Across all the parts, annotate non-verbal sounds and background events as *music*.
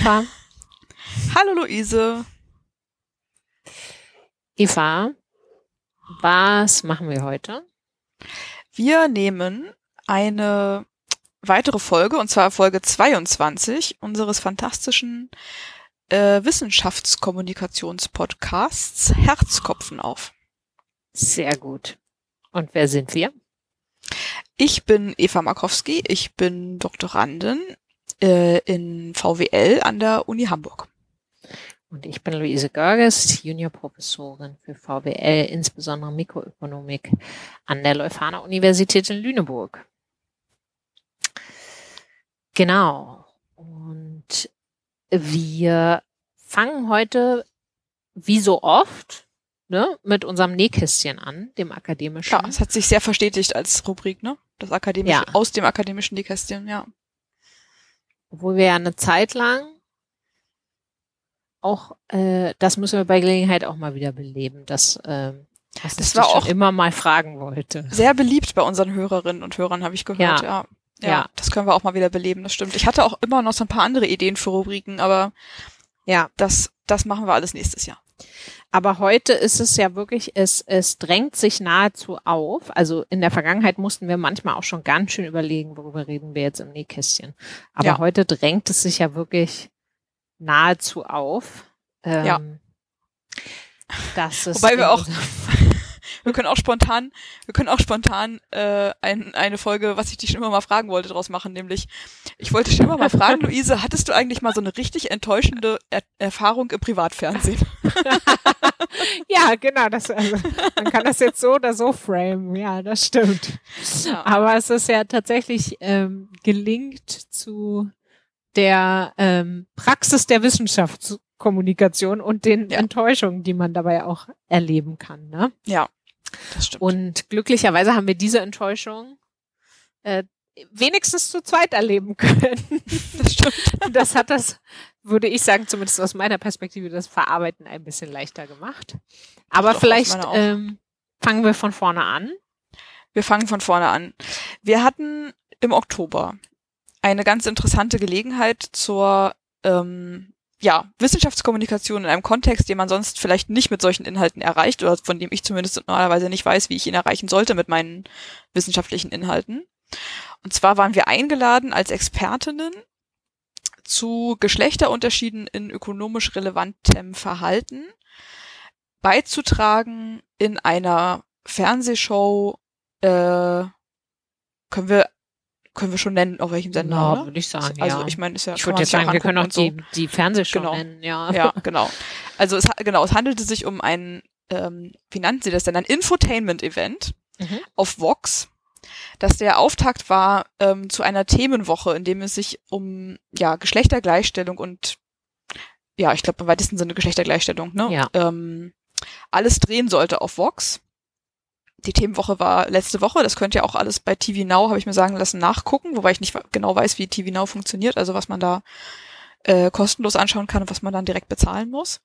Hallo Eva. Hallo Luise. Eva, was machen wir heute? Wir nehmen eine weitere Folge, und zwar Folge 22 unseres fantastischen äh, Wissenschaftskommunikationspodcasts Herzkopfen auf. Sehr gut. Und wer sind wir? Ich bin Eva Markowski, ich bin Doktorandin äh, in VWL an der Uni Hamburg. Und ich bin Luise Görges, Juniorprofessorin für VWL, insbesondere Mikroökonomik an der Leuphana Universität in Lüneburg. Genau. Und wir fangen heute, wie so oft, ne, mit unserem Nähkästchen an, dem akademischen. Ja, es hat sich sehr verstetigt als Rubrik, ne? Das akademische, ja. aus dem akademischen Nähkästchen, ja. Obwohl wir ja eine Zeit lang auch, äh, das müssen wir bei Gelegenheit auch mal wieder beleben, dass äh, was das war auch immer mal fragen wollte. Sehr beliebt bei unseren Hörerinnen und Hörern, habe ich gehört, ja. ja. Ja, ja, das können wir auch mal wieder beleben, das stimmt. Ich hatte auch immer noch so ein paar andere Ideen für Rubriken, aber ja, das, das machen wir alles nächstes Jahr. Aber heute ist es ja wirklich, es, es drängt sich nahezu auf. Also in der Vergangenheit mussten wir manchmal auch schon ganz schön überlegen, worüber reden wir jetzt im Nähkästchen. Aber ja. heute drängt es sich ja wirklich nahezu auf. Ähm, ja. Das ist Wobei wir auch, *laughs* wir können auch spontan, wir können auch spontan äh, ein, eine Folge, was ich dich schon immer mal fragen wollte, draus machen, nämlich ich wollte schon immer mal fragen, *laughs* Luise, hattest du eigentlich mal so eine richtig enttäuschende er Erfahrung im Privatfernsehen? *laughs* ja, genau, das also, man kann das jetzt so oder so framen, ja, das stimmt. Ja. Aber es ist ja tatsächlich ähm, gelingt zu der ähm, Praxis der Wissenschaftskommunikation und den ja. Enttäuschungen, die man dabei auch erleben kann. Ne? Ja, das stimmt. Und glücklicherweise haben wir diese Enttäuschung äh, wenigstens zu zweit erleben können. Das stimmt. *laughs* Das hat das, würde ich sagen, zumindest aus meiner Perspektive, das Verarbeiten ein bisschen leichter gemacht. Aber Doch, vielleicht ähm, fangen wir von vorne an. Wir fangen von vorne an. Wir hatten im Oktober eine ganz interessante Gelegenheit zur ähm, ja, Wissenschaftskommunikation in einem Kontext, den man sonst vielleicht nicht mit solchen Inhalten erreicht oder von dem ich zumindest normalerweise nicht weiß, wie ich ihn erreichen sollte mit meinen wissenschaftlichen Inhalten. Und zwar waren wir eingeladen als Expertinnen zu Geschlechterunterschieden in ökonomisch relevantem Verhalten beizutragen in einer Fernsehshow, äh, können wir können wir schon nennen, auf welchem Sender, ja, würde ich sagen, Also ja. ich meine, ist ja Ich würde jetzt sagen, wir können auch die, so. die Fernsehshow genau. nennen, ja. Ja, genau. Also es genau, es handelte sich um ein, ähm, wie nannten sie das denn, ein Infotainment-Event mhm. auf Vox, dass der Auftakt war ähm, zu einer Themenwoche, in dem es sich um ja Geschlechtergleichstellung und ja, ich glaube im weitesten Sinne Geschlechtergleichstellung, ne? Ja. Ähm, alles drehen sollte auf Vox die Themenwoche war letzte Woche. Das könnt ihr auch alles bei TV Now, habe ich mir sagen lassen, nachgucken, wobei ich nicht genau weiß, wie TV Now funktioniert, also was man da äh, kostenlos anschauen kann und was man dann direkt bezahlen muss.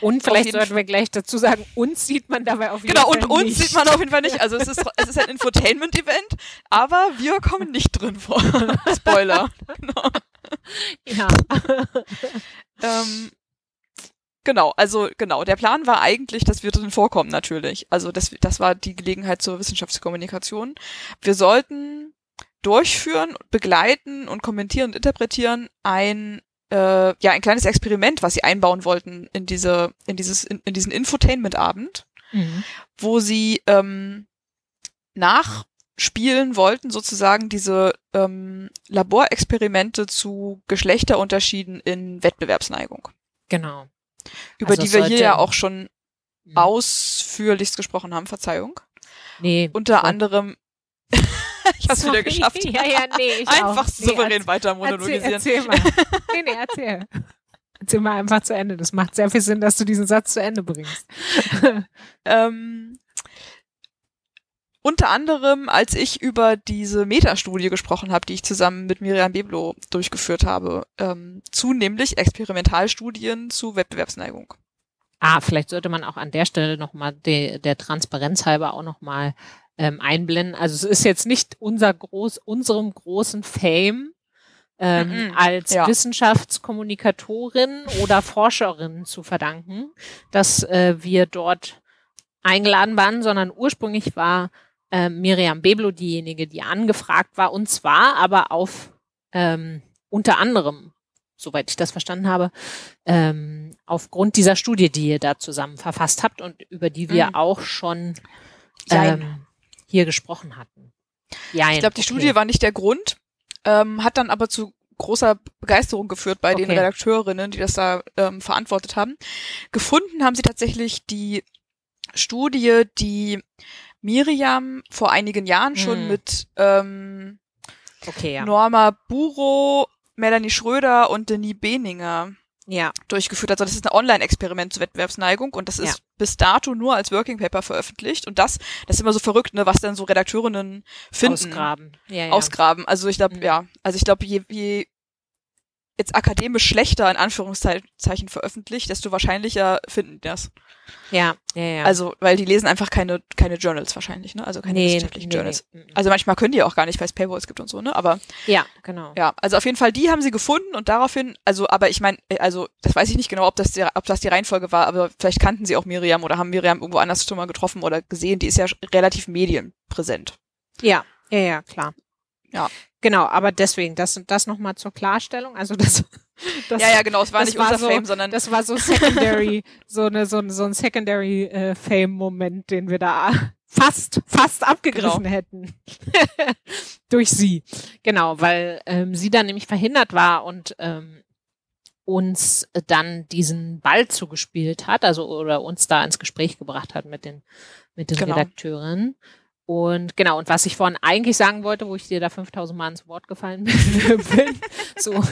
Und vielleicht sollten wir gleich dazu sagen, uns sieht man dabei auf jeden genau, Fall nicht. Genau, und uns sieht man auf jeden Fall nicht. Also es ist, es ist ein Infotainment-Event, aber wir kommen nicht drin vor. *laughs* Spoiler. genau. *laughs* Ja. *laughs* ähm, Genau, also genau. Der Plan war eigentlich, dass wir drin vorkommen natürlich. Also das, das war die Gelegenheit zur Wissenschaftskommunikation. Wir sollten durchführen, begleiten und kommentieren und interpretieren ein äh, ja ein kleines Experiment, was sie einbauen wollten in diese in dieses in, in diesen Infotainment-Abend, mhm. wo sie ähm, nachspielen wollten sozusagen diese ähm, Laborexperimente zu Geschlechterunterschieden in Wettbewerbsneigung. Genau über also die wir hier ja auch schon hm. ausführlichst gesprochen haben, Verzeihung. Nee. Unter anderem *laughs* ich hab's Sorry. wieder geschafft. Ja, ja, nee, ich Einfach auch. souverän nee, weiter monologisieren. Erzähl, erzähl mal. nee, nee, erzähl. Erzähl mal einfach zu Ende. Das macht sehr viel Sinn, dass du diesen Satz zu Ende bringst. *laughs* ähm, unter anderem, als ich über diese Metastudie gesprochen habe, die ich zusammen mit Miriam Beblo durchgeführt habe, ähm, zu nämlich Experimentalstudien zu Wettbewerbsneigung. Ah, vielleicht sollte man auch an der Stelle nochmal de, der Transparenz halber auch nochmal ähm, einblenden. Also es ist jetzt nicht unser groß, unserem großen Fame ähm, mhm, als ja. Wissenschaftskommunikatorin oder Forscherin zu verdanken, dass äh, wir dort eingeladen waren, sondern ursprünglich war äh, Miriam Beblo diejenige, die angefragt war, und zwar aber auf ähm, unter anderem, soweit ich das verstanden habe, ähm, aufgrund dieser Studie, die ihr da zusammen verfasst habt und über die wir mhm. auch schon ähm, hier gesprochen hatten. Ja, ich glaube, die okay. Studie war nicht der Grund, ähm, hat dann aber zu großer Begeisterung geführt bei okay. den Redakteurinnen, die das da ähm, verantwortet haben. Gefunden haben sie tatsächlich die Studie, die Miriam vor einigen Jahren schon hm. mit ähm, okay, ja. Norma Buro, Melanie Schröder und Denis Beninger ja. durchgeführt hat. Also das ist ein Online-Experiment zur Wettbewerbsneigung und das ist ja. bis dato nur als Working Paper veröffentlicht. Und das, das ist immer so verrückt, ne, was dann so Redakteurinnen finden. Ausgraben. Ja, ja. Ausgraben. Also ich glaube, mhm. ja, also ich glaube, je, je jetzt akademisch schlechter in Anführungszeichen veröffentlicht, desto wahrscheinlicher finden die das. Ja, ja, ja. Also, weil die lesen einfach keine, keine Journals wahrscheinlich, ne? Also keine nee, wissenschaftlichen nee, Journals. Nee. Also manchmal können die auch gar nicht, weil es Paywalls gibt und so, ne? Aber. Ja, genau. Ja, also auf jeden Fall, die haben sie gefunden und daraufhin, also, aber ich meine, also, das weiß ich nicht genau, ob das, die, ob das die Reihenfolge war, aber vielleicht kannten sie auch Miriam oder haben Miriam irgendwo anders schon mal getroffen oder gesehen. Die ist ja relativ medienpräsent. Ja, ja, ja, klar. Ja. Genau, aber deswegen, das, das nochmal zur Klarstellung. Also das, *laughs* das, ja, ja, genau, es war nicht war unser so, Fame, sondern. Das war so secondary, *laughs* so eine, so, so ein secondary äh, Fame-Moment, den wir da fast, fast abgegriffen genau. hätten. *laughs* Durch sie. Genau, weil ähm, sie dann nämlich verhindert war und ähm, uns dann diesen Ball zugespielt hat, also oder uns da ins Gespräch gebracht hat mit den, mit den genau. Redakteuren. Und genau, und was ich vorhin eigentlich sagen wollte, wo ich dir da 5000 Mal ins Wort gefallen *laughs* bin, so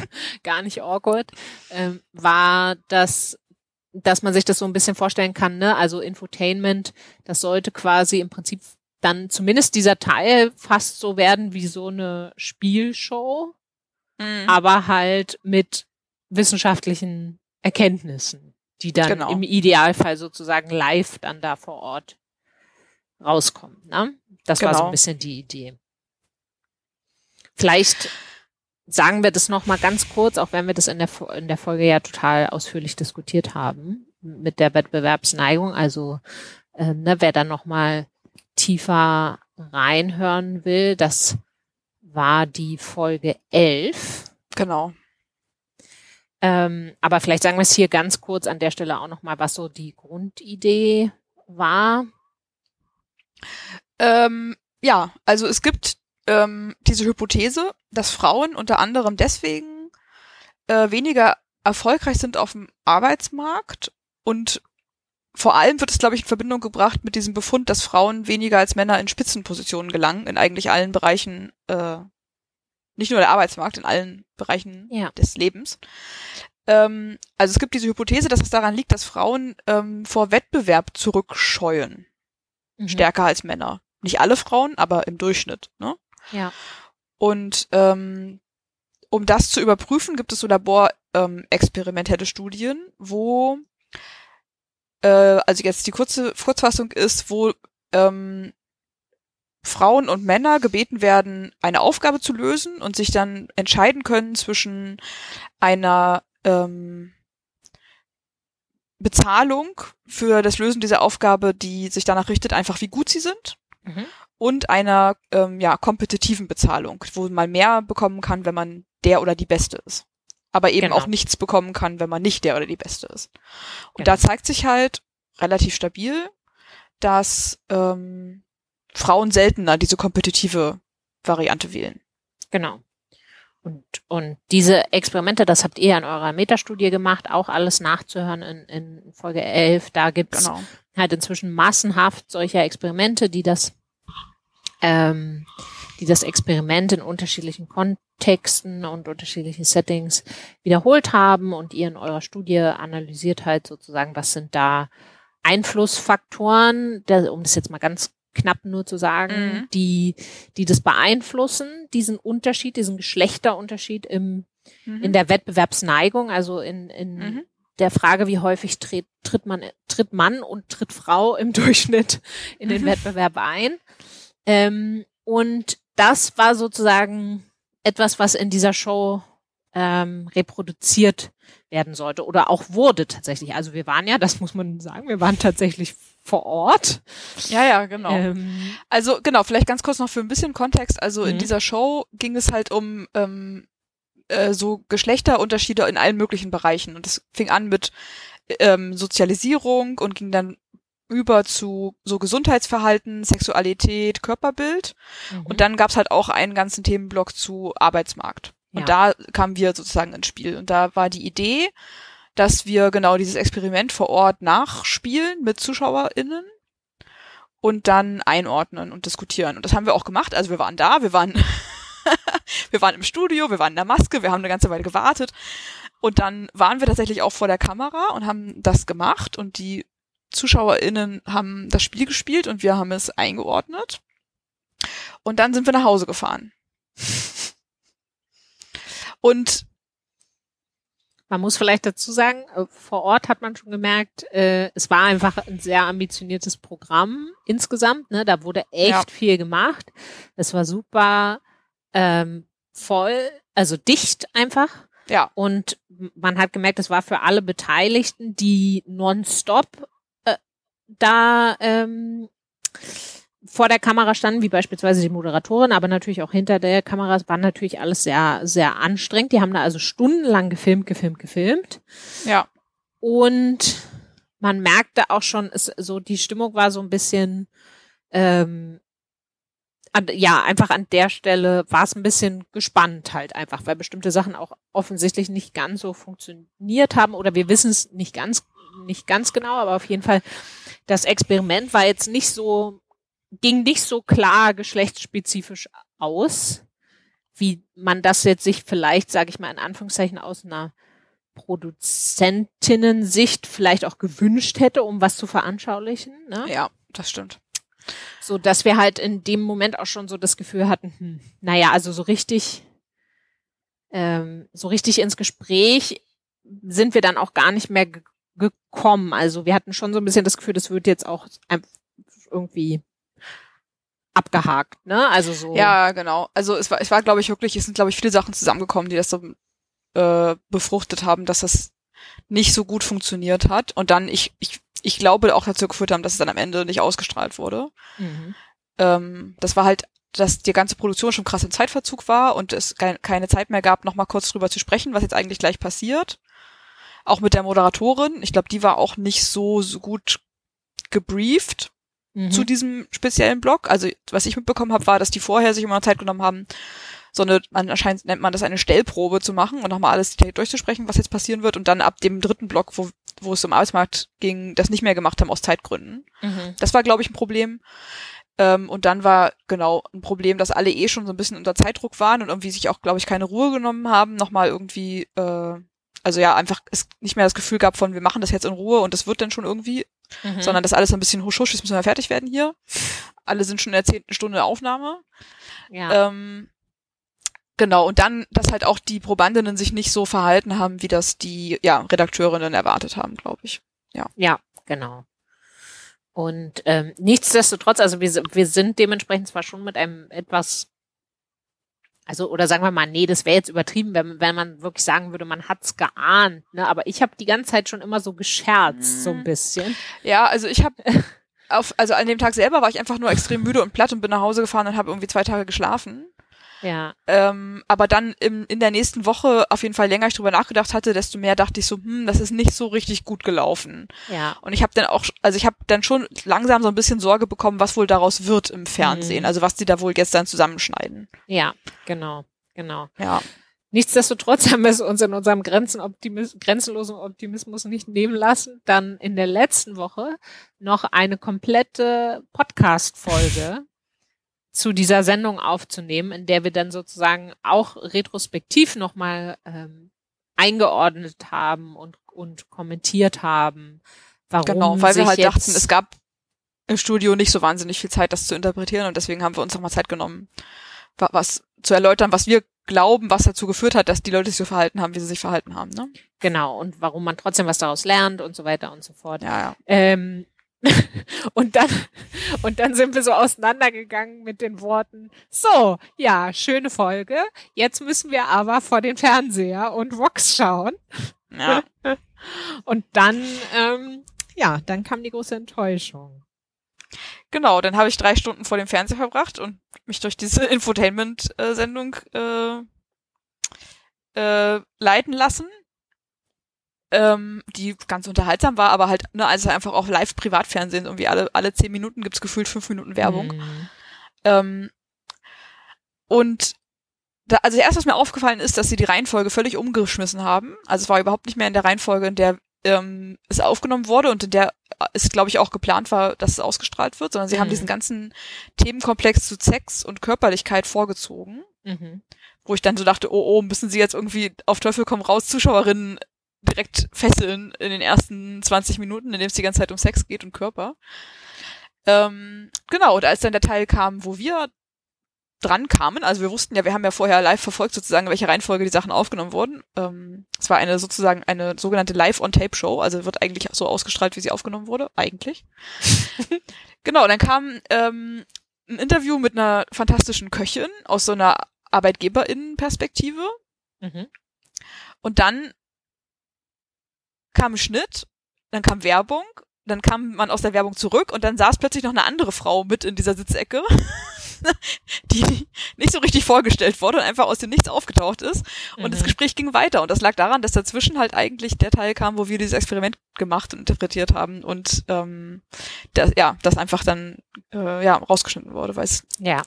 gar nicht awkward, ähm, war, dass, dass man sich das so ein bisschen vorstellen kann, ne? Also Infotainment, das sollte quasi im Prinzip dann zumindest dieser Teil fast so werden wie so eine Spielshow, mhm. aber halt mit wissenschaftlichen Erkenntnissen, die dann genau. im Idealfall sozusagen live dann da vor Ort rauskommen. Ne? Das genau. war so ein genau. bisschen die Idee. Vielleicht sagen wir das nochmal ganz kurz, auch wenn wir das in der, in der Folge ja total ausführlich diskutiert haben, mit der Wettbewerbsneigung. Also, äh, ne, wer da nochmal tiefer reinhören will, das war die Folge 11. Genau. Ähm, aber vielleicht sagen wir es hier ganz kurz an der Stelle auch nochmal, was so die Grundidee war. Ähm, ja, also es gibt ähm, diese Hypothese, dass Frauen unter anderem deswegen äh, weniger erfolgreich sind auf dem Arbeitsmarkt und vor allem wird es, glaube ich, in Verbindung gebracht mit diesem Befund, dass Frauen weniger als Männer in Spitzenpositionen gelangen, in eigentlich allen Bereichen, äh, nicht nur der Arbeitsmarkt, in allen Bereichen ja. des Lebens. Ähm, also es gibt diese Hypothese, dass es daran liegt, dass Frauen ähm, vor Wettbewerb zurückscheuen mhm. stärker als Männer. Nicht alle Frauen, aber im Durchschnitt. Ne? Ja. Und ähm, um das zu überprüfen, gibt es so Laborexperimentelle ähm, Studien, wo äh, also jetzt die kurze Kurzfassung ist, wo ähm, Frauen und Männer gebeten werden, eine Aufgabe zu lösen und sich dann entscheiden können zwischen einer ähm, Bezahlung für das Lösen dieser Aufgabe, die sich danach richtet, einfach wie gut sie sind. Mhm. Und einer ähm, ja, kompetitiven Bezahlung, wo man mehr bekommen kann, wenn man der oder die Beste ist. Aber eben genau. auch nichts bekommen kann, wenn man nicht der oder die Beste ist. Und genau. da zeigt sich halt relativ stabil, dass ähm, Frauen seltener diese kompetitive Variante wählen. Genau. Und, und diese Experimente, das habt ihr in eurer Metastudie gemacht, auch alles nachzuhören in, in Folge 11. Da gibt's genau. halt inzwischen massenhaft solcher Experimente, die das, ähm, die das Experiment in unterschiedlichen Kontexten und unterschiedlichen Settings wiederholt haben und ihr in eurer Studie analysiert halt sozusagen, was sind da Einflussfaktoren, der, um das jetzt mal ganz knapp nur zu sagen, mhm. die, die das beeinflussen, diesen Unterschied, diesen Geschlechterunterschied im, mhm. in der Wettbewerbsneigung, also in, in mhm. der Frage, wie häufig tritt, tritt man, tritt Mann und tritt Frau im *laughs* Durchschnitt in den mhm. Wettbewerb ein. Ähm, und das war sozusagen etwas, was in dieser Show ähm, reproduziert werden sollte oder auch wurde tatsächlich. Also wir waren ja, das muss man sagen, wir waren tatsächlich vor Ort. Ja, ja, genau. Ähm, also genau, vielleicht ganz kurz noch für ein bisschen Kontext. Also in mhm. dieser Show ging es halt um ähm, äh, so Geschlechterunterschiede in allen möglichen Bereichen. Und es fing an mit ähm, Sozialisierung und ging dann über zu so Gesundheitsverhalten, Sexualität, Körperbild. Mhm. Und dann gab's halt auch einen ganzen Themenblock zu Arbeitsmarkt. Und ja. da kamen wir sozusagen ins Spiel. Und da war die Idee, dass wir genau dieses Experiment vor Ort nachspielen mit ZuschauerInnen und dann einordnen und diskutieren. Und das haben wir auch gemacht. Also wir waren da, wir waren, *laughs* wir waren im Studio, wir waren in der Maske, wir haben eine ganze Weile gewartet. Und dann waren wir tatsächlich auch vor der Kamera und haben das gemacht und die ZuschauerInnen haben das Spiel gespielt und wir haben es eingeordnet. Und dann sind wir nach Hause gefahren. *laughs* Und man muss vielleicht dazu sagen, äh, vor Ort hat man schon gemerkt, äh, es war einfach ein sehr ambitioniertes Programm insgesamt. Ne? Da wurde echt ja. viel gemacht. Es war super ähm, voll, also dicht einfach. Ja. Und man hat gemerkt, es war für alle Beteiligten, die nonstop äh, da ähm, vor der Kamera standen, wie beispielsweise die Moderatorin, aber natürlich auch hinter der Kamera, es war natürlich alles sehr, sehr anstrengend. Die haben da also stundenlang gefilmt, gefilmt, gefilmt. Ja. Und man merkte auch schon, es, so die Stimmung war so ein bisschen, ähm, an, ja, einfach an der Stelle war es ein bisschen gespannt halt einfach, weil bestimmte Sachen auch offensichtlich nicht ganz so funktioniert haben oder wir wissen es nicht ganz, nicht ganz genau, aber auf jeden Fall, das Experiment war jetzt nicht so ging nicht so klar geschlechtsspezifisch aus, wie man das jetzt sich vielleicht, sage ich mal in Anführungszeichen, aus einer Produzentinnen-Sicht vielleicht auch gewünscht hätte, um was zu veranschaulichen. Ne? Ja, das stimmt. So, dass wir halt in dem Moment auch schon so das Gefühl hatten, hm, naja, also so richtig, ähm, so richtig ins Gespräch sind wir dann auch gar nicht mehr gekommen. Also wir hatten schon so ein bisschen das Gefühl, das wird jetzt auch irgendwie abgehakt, ne? Also so. Ja, genau. Also es war, es war, glaube ich, wirklich, es sind, glaube ich, viele Sachen zusammengekommen, die das so äh, befruchtet haben, dass das nicht so gut funktioniert hat. Und dann, ich, ich, ich glaube, auch dazu geführt haben, dass es dann am Ende nicht ausgestrahlt wurde. Mhm. Ähm, das war halt, dass die ganze Produktion schon krass im Zeitverzug war und es keine Zeit mehr gab, nochmal kurz drüber zu sprechen, was jetzt eigentlich gleich passiert. Auch mit der Moderatorin. Ich glaube, die war auch nicht so, so gut gebrieft mhm. zu diesem speziellen Blog. Also was ich mitbekommen habe, war, dass die vorher sich immer Zeit genommen haben, so eine, anscheinend nennt man das eine Stellprobe zu machen und nochmal alles durchzusprechen, was jetzt passieren wird und dann ab dem dritten Block, wo, wo es um Arbeitsmarkt ging, das nicht mehr gemacht haben aus Zeitgründen. Mhm. Das war, glaube ich, ein Problem. Ähm, und dann war genau ein Problem, dass alle eh schon so ein bisschen unter Zeitdruck waren und irgendwie sich auch, glaube ich, keine Ruhe genommen haben, nochmal irgendwie, äh, also ja, einfach es nicht mehr das Gefühl gab von, wir machen das jetzt in Ruhe und das wird dann schon irgendwie, mhm. sondern das alles ein bisschen husch husch, jetzt müssen wir fertig werden hier. Alle sind schon in der zehnten Stunde Aufnahme. Ja. Ähm, genau, und dann, dass halt auch die Probandinnen sich nicht so verhalten haben, wie das die ja, Redakteurinnen erwartet haben, glaube ich. Ja. Ja, genau. Und ähm, nichtsdestotrotz, also wir, wir sind dementsprechend zwar schon mit einem etwas also, oder sagen wir mal, nee, das wäre jetzt übertrieben, wenn, wenn man wirklich sagen würde, man hat's geahnt. Ne? Aber ich habe die ganze Zeit schon immer so gescherzt, so ein mhm. bisschen. Ja, also ich habe *laughs* auf, also an dem Tag selber war ich einfach nur extrem müde und platt und bin nach Hause gefahren und habe irgendwie zwei Tage geschlafen. Ja. Ähm, aber dann im, in der nächsten Woche auf jeden Fall länger ich drüber nachgedacht hatte, desto mehr dachte ich so, hm, das ist nicht so richtig gut gelaufen. Ja. Und ich habe dann auch, also ich habe dann schon langsam so ein bisschen Sorge bekommen, was wohl daraus wird im Fernsehen, mhm. also was die da wohl gestern zusammenschneiden. Ja, genau, genau. Ja. Nichtsdestotrotz haben wir es uns in unserem Grenzenoptimis grenzenlosen Optimismus nicht nehmen lassen, dann in der letzten Woche noch eine komplette Podcast-Folge zu dieser Sendung aufzunehmen, in der wir dann sozusagen auch retrospektiv nochmal ähm, eingeordnet haben und, und kommentiert haben. Warum genau, weil wir halt dachten, es gab im Studio nicht so wahnsinnig viel Zeit, das zu interpretieren und deswegen haben wir uns nochmal Zeit genommen, was zu erläutern, was wir glauben, was dazu geführt hat, dass die Leute sich so verhalten haben, wie sie sich verhalten haben. Ne? Genau, und warum man trotzdem was daraus lernt und so weiter und so fort. Ja, ja. Ähm, *laughs* und dann, und dann sind wir so auseinandergegangen mit den Worten, so, ja, schöne Folge. Jetzt müssen wir aber vor den Fernseher und Vox schauen. Ja. *laughs* und dann, ähm, ja, dann kam die große Enttäuschung. Genau, dann habe ich drei Stunden vor dem Fernseher verbracht und mich durch diese *laughs* Infotainment-Sendung äh, äh, leiten lassen ähm, die ganz unterhaltsam war, aber halt, ne, also einfach auch live Privatfernsehen, irgendwie alle, alle zehn Minuten gibt's gefühlt fünf Minuten Werbung. Mhm. Ähm, und da, also erst was mir aufgefallen ist, dass sie die Reihenfolge völlig umgeschmissen haben. Also es war überhaupt nicht mehr in der Reihenfolge, in der ähm, es aufgenommen wurde und in der es, glaube ich, auch geplant war, dass es ausgestrahlt wird, sondern sie mhm. haben diesen ganzen Themenkomplex zu Sex und Körperlichkeit vorgezogen. Mhm. Wo ich dann so dachte, oh, oh, müssen sie jetzt irgendwie auf Teufel komm raus Zuschauerinnen direkt fesseln in den ersten 20 Minuten, in dem es die ganze Zeit um Sex geht und Körper. Ähm, genau, und als dann der Teil kam, wo wir dran kamen, also wir wussten ja, wir haben ja vorher live verfolgt sozusagen, in welcher Reihenfolge die Sachen aufgenommen wurden. Ähm, es war eine sozusagen eine sogenannte Live-on-Tape-Show, also wird eigentlich so ausgestrahlt, wie sie aufgenommen wurde, eigentlich. *laughs* genau, dann kam ähm, ein Interview mit einer fantastischen Köchin aus so einer ArbeitgeberInnen-Perspektive. Mhm. Und dann kam ein Schnitt, dann kam Werbung, dann kam man aus der Werbung zurück und dann saß plötzlich noch eine andere Frau mit in dieser Sitzecke, *laughs* die nicht so richtig vorgestellt wurde und einfach aus dem Nichts aufgetaucht ist. Und mhm. das Gespräch ging weiter. Und das lag daran, dass dazwischen halt eigentlich der Teil kam, wo wir dieses Experiment gemacht und interpretiert haben und ähm, das, ja, das einfach dann äh, ja rausgeschnitten wurde, weil es ja.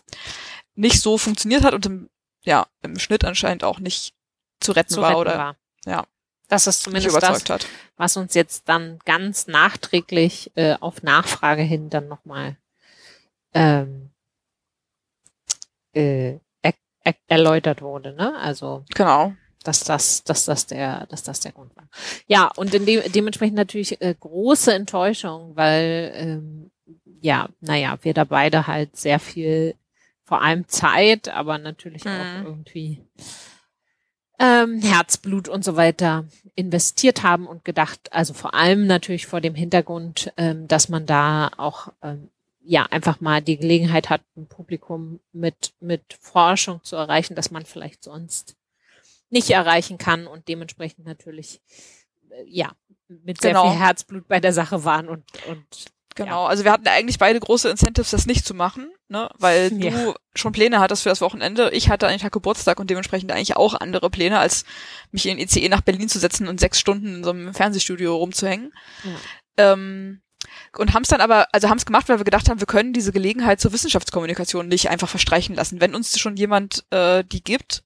nicht so funktioniert hat und im, ja, im Schnitt anscheinend auch nicht zu retten zu war retten oder war. ja. Das ist zumindest das, hat. was uns jetzt dann ganz nachträglich äh, auf Nachfrage hin dann nochmal ähm, äh, er, er, erläutert wurde, ne? Also genau, dass das, dass das der, dass das der Grund war. Ja, und dem, dementsprechend natürlich äh, große Enttäuschung, weil ähm, ja, naja, wir da beide halt sehr viel, vor allem Zeit, aber natürlich mhm. auch irgendwie ähm, Herzblut und so weiter investiert haben und gedacht, also vor allem natürlich vor dem Hintergrund, ähm, dass man da auch ähm, ja einfach mal die Gelegenheit hat, ein Publikum mit mit Forschung zu erreichen, dass man vielleicht sonst nicht erreichen kann und dementsprechend natürlich äh, ja mit sehr genau. viel Herzblut bei der Sache waren und und Genau, ja. also wir hatten eigentlich beide große Incentives, das nicht zu machen, ne? weil *laughs* ja. du schon Pläne hattest für das Wochenende. Ich hatte einen Tag Geburtstag und dementsprechend eigentlich auch andere Pläne, als mich in ICE nach Berlin zu setzen und sechs Stunden in so einem Fernsehstudio rumzuhängen. Ja. Ähm, und haben es dann aber, also haben es gemacht, weil wir gedacht haben, wir können diese Gelegenheit zur Wissenschaftskommunikation nicht einfach verstreichen lassen. Wenn uns schon jemand äh, die gibt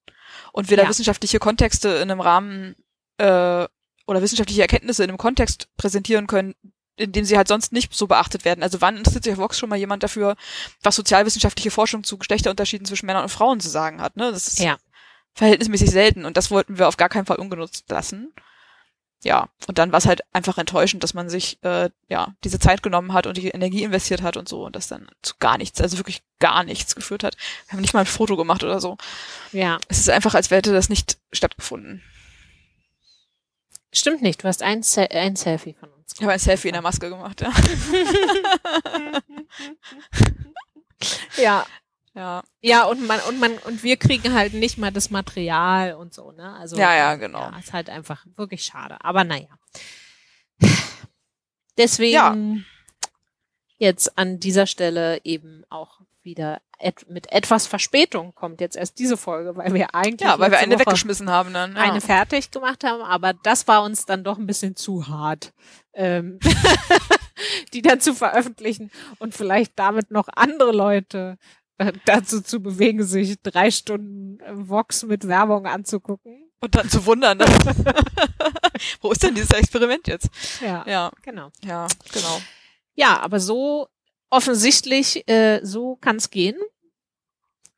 und wir da wissenschaftliche Kontexte in einem Rahmen äh, oder wissenschaftliche Erkenntnisse in einem Kontext präsentieren können, in dem sie halt sonst nicht so beachtet werden. Also wann interessiert sich auf Vox schon mal jemand dafür, was sozialwissenschaftliche Forschung zu Geschlechterunterschieden zwischen Männern und Frauen zu sagen hat? Ne? Das ist ja. verhältnismäßig selten und das wollten wir auf gar keinen Fall ungenutzt lassen. Ja, und dann war es halt einfach enttäuschend, dass man sich äh, ja diese Zeit genommen hat und die Energie investiert hat und so und das dann zu gar nichts, also wirklich gar nichts geführt hat. Wir haben nicht mal ein Foto gemacht oder so. Ja. Es ist einfach, als hätte das nicht stattgefunden. Stimmt nicht, du hast ein, Se ein Selfie von uns. Ich habe ein Selfie in der Maske gemacht, ja. *laughs* ja. Ja. Ja, und man, und man, und wir kriegen halt nicht mal das Material und so, ne? Also. Ja, ja, genau. Ja, ist halt einfach wirklich schade. Aber naja. *sighs* Deswegen ja. Jetzt an dieser Stelle eben auch wieder et mit etwas Verspätung kommt jetzt erst diese Folge, weil wir eigentlich ja, weil wir eine Woche weggeschmissen haben dann ja. eine fertig gemacht haben, aber das war uns dann doch ein bisschen zu hart, ähm, *laughs* die dann zu veröffentlichen und vielleicht damit noch andere Leute äh, dazu zu bewegen, sich drei Stunden Vox mit Werbung anzugucken. Und dann zu wundern, *laughs* *laughs* wo ist denn dieses Experiment jetzt? Ja, ja, genau. Ja, genau. Ja, aber so offensichtlich, äh, so kann es gehen.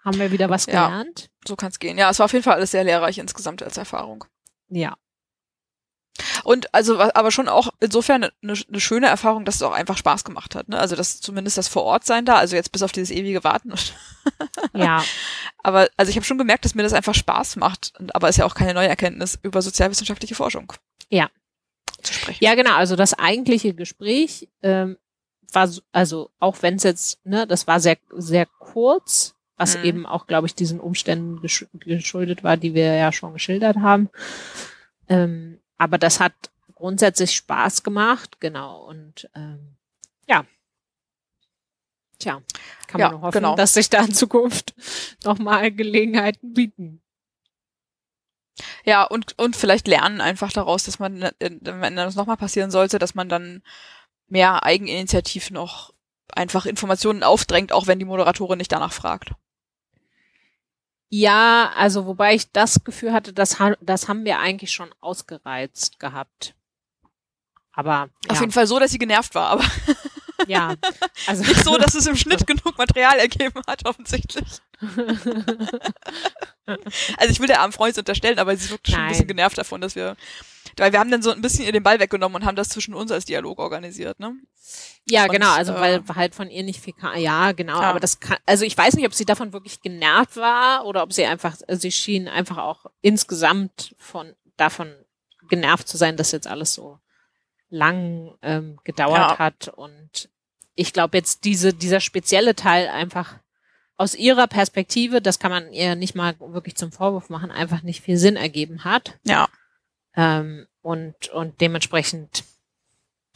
Haben wir wieder was gelernt. Ja, so kann es gehen. Ja, es war auf jeden Fall alles sehr lehrreich insgesamt als Erfahrung. Ja. Und also, aber schon auch insofern eine, eine schöne Erfahrung, dass es auch einfach Spaß gemacht hat. Ne? Also dass zumindest das Vorortsein da, also jetzt bis auf dieses ewige Warten. ja. *laughs* Aber also ich habe schon gemerkt, dass mir das einfach Spaß macht. Aber ist ja auch keine neue Erkenntnis über sozialwissenschaftliche Forschung. Ja. Zu sprechen. Ja, genau. Also das eigentliche Gespräch ähm, war, also auch wenn es jetzt, ne, das war sehr, sehr kurz, was mhm. eben auch, glaube ich, diesen Umständen gesch geschuldet war, die wir ja schon geschildert haben. Ähm, aber das hat grundsätzlich Spaß gemacht, genau. Und ähm, ja. Tja, kann man ja, nur hoffen, genau. dass sich da in Zukunft *laughs* nochmal Gelegenheiten bieten. Ja, und, und vielleicht lernen einfach daraus, dass man, äh, wenn das nochmal passieren sollte, dass man dann mehr Eigeninitiativ noch einfach Informationen aufdrängt, auch wenn die Moderatorin nicht danach fragt. Ja, also wobei ich das Gefühl hatte, das, das haben wir eigentlich schon ausgereizt gehabt. Aber ja. auf jeden Fall so, dass sie genervt war, aber *laughs* ja, *laughs* also nicht so, dass es im *laughs* Schnitt genug Material ergeben hat, offensichtlich. *laughs* also ich will der armen Freund unterstellen, aber sie wirkt schon ein bisschen genervt davon, dass wir, weil wir haben dann so ein bisschen ihr den Ball weggenommen und haben das zwischen uns als Dialog organisiert, ne? Ja, und, genau, also äh, weil halt von ihr nicht viel kam. Ja, genau, ja. aber das kann, also ich weiß nicht, ob sie davon wirklich genervt war oder ob sie einfach, sie schien einfach auch insgesamt von davon genervt zu sein, dass jetzt alles so lang ähm, gedauert ja. hat und ich glaube jetzt diese dieser spezielle Teil einfach aus ihrer Perspektive, das kann man ihr nicht mal wirklich zum Vorwurf machen, einfach nicht viel Sinn ergeben hat. Ja. Ähm, und, und dementsprechend,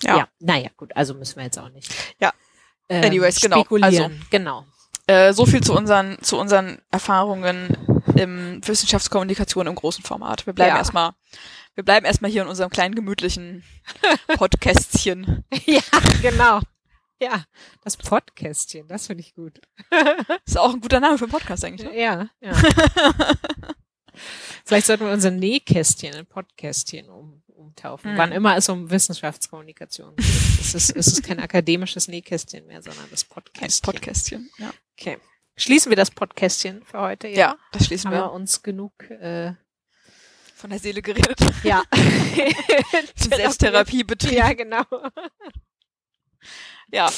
ja. ja, naja, gut, also müssen wir jetzt auch nicht. Ja. Ähm, Anyways, genau. Also, genau. Äh, so viel zu unseren, zu unseren Erfahrungen im Wissenschaftskommunikation im großen Format. Wir bleiben ja. erstmal, wir bleiben erstmal hier in unserem kleinen gemütlichen *laughs* Podcastchen. ja, genau. *laughs* Ja, das Podcastchen, das finde ich gut. *laughs* ist auch ein guter Name für einen Podcast eigentlich. Ne? Ja, ja. *laughs* Vielleicht sollten wir unser Nähkästchen in Podcastchen um, umtaufen. Hm. Wann immer es um Wissenschaftskommunikation geht. es, ist, es ist kein akademisches Nähkästchen mehr, sondern das Podcastchen. Ein Podcastchen, ja. Okay. Schließen wir das Podcastchen für heute. Ja, ja das schließen Haben wir. wir uns genug äh, von der Seele geredet. Ja. Selbsttherapie betrieben. Ja, genau. Ja.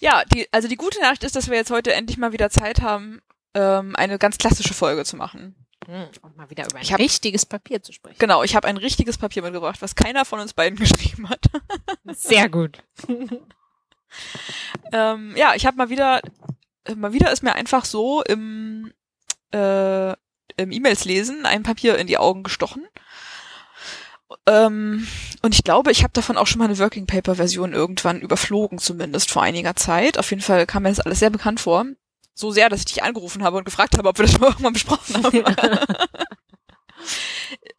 Ja, die, also die gute Nachricht ist, dass wir jetzt heute endlich mal wieder Zeit haben, ähm, eine ganz klassische Folge zu machen. Hm, und mal wieder über ein hab, richtiges Papier zu sprechen. Genau, ich habe ein richtiges Papier mitgebracht, was keiner von uns beiden *laughs* geschrieben hat. Sehr gut. *laughs* ähm, ja, ich habe mal wieder, mal wieder ist mir einfach so im, äh, im E-Mails lesen ein Papier in die Augen gestochen. Ähm, und ich glaube, ich habe davon auch schon mal eine Working Paper Version irgendwann überflogen, zumindest vor einiger Zeit. Auf jeden Fall kam mir das alles sehr bekannt vor. So sehr, dass ich dich angerufen habe und gefragt habe, ob wir das *laughs* mal irgendwann besprochen haben. *laughs*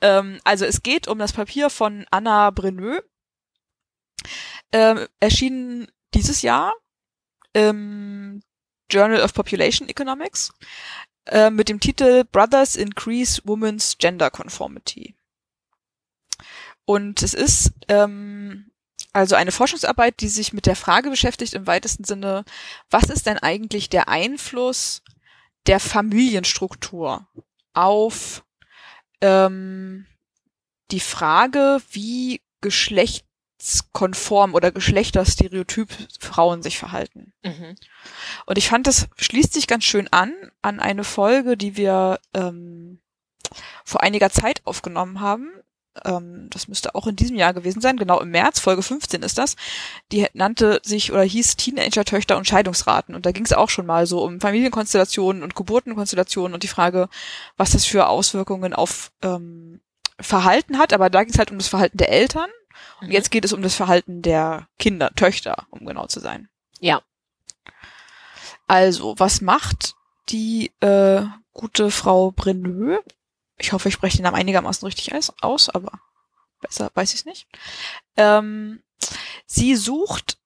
ähm, also es geht um das Papier von Anna Breneux. Ähm, erschienen dieses Jahr im Journal of Population Economics äh, mit dem Titel Brothers Increase Women's Gender Conformity. Und es ist ähm, also eine Forschungsarbeit, die sich mit der Frage beschäftigt im weitesten Sinne, was ist denn eigentlich der Einfluss der Familienstruktur auf ähm, die Frage, wie geschlechtskonform oder geschlechterstereotyp Frauen sich verhalten. Mhm. Und ich fand, das schließt sich ganz schön an an eine Folge, die wir ähm, vor einiger Zeit aufgenommen haben ähm, das müsste auch in diesem Jahr gewesen sein, genau im März, Folge 15 ist das, die nannte sich oder hieß Teenager-Töchter und Scheidungsraten. Und da ging es auch schon mal so um Familienkonstellationen und Geburtenkonstellationen und die Frage, was das für Auswirkungen auf ähm, Verhalten hat. Aber da ging es halt um das Verhalten der Eltern. Und mhm. jetzt geht es um das Verhalten der Kinder, Töchter, um genau zu sein. Ja. Also, was macht die äh, gute Frau Breneux? Ich hoffe, ich spreche den Namen einigermaßen richtig aus, aber besser weiß ich es nicht. Ähm, sie sucht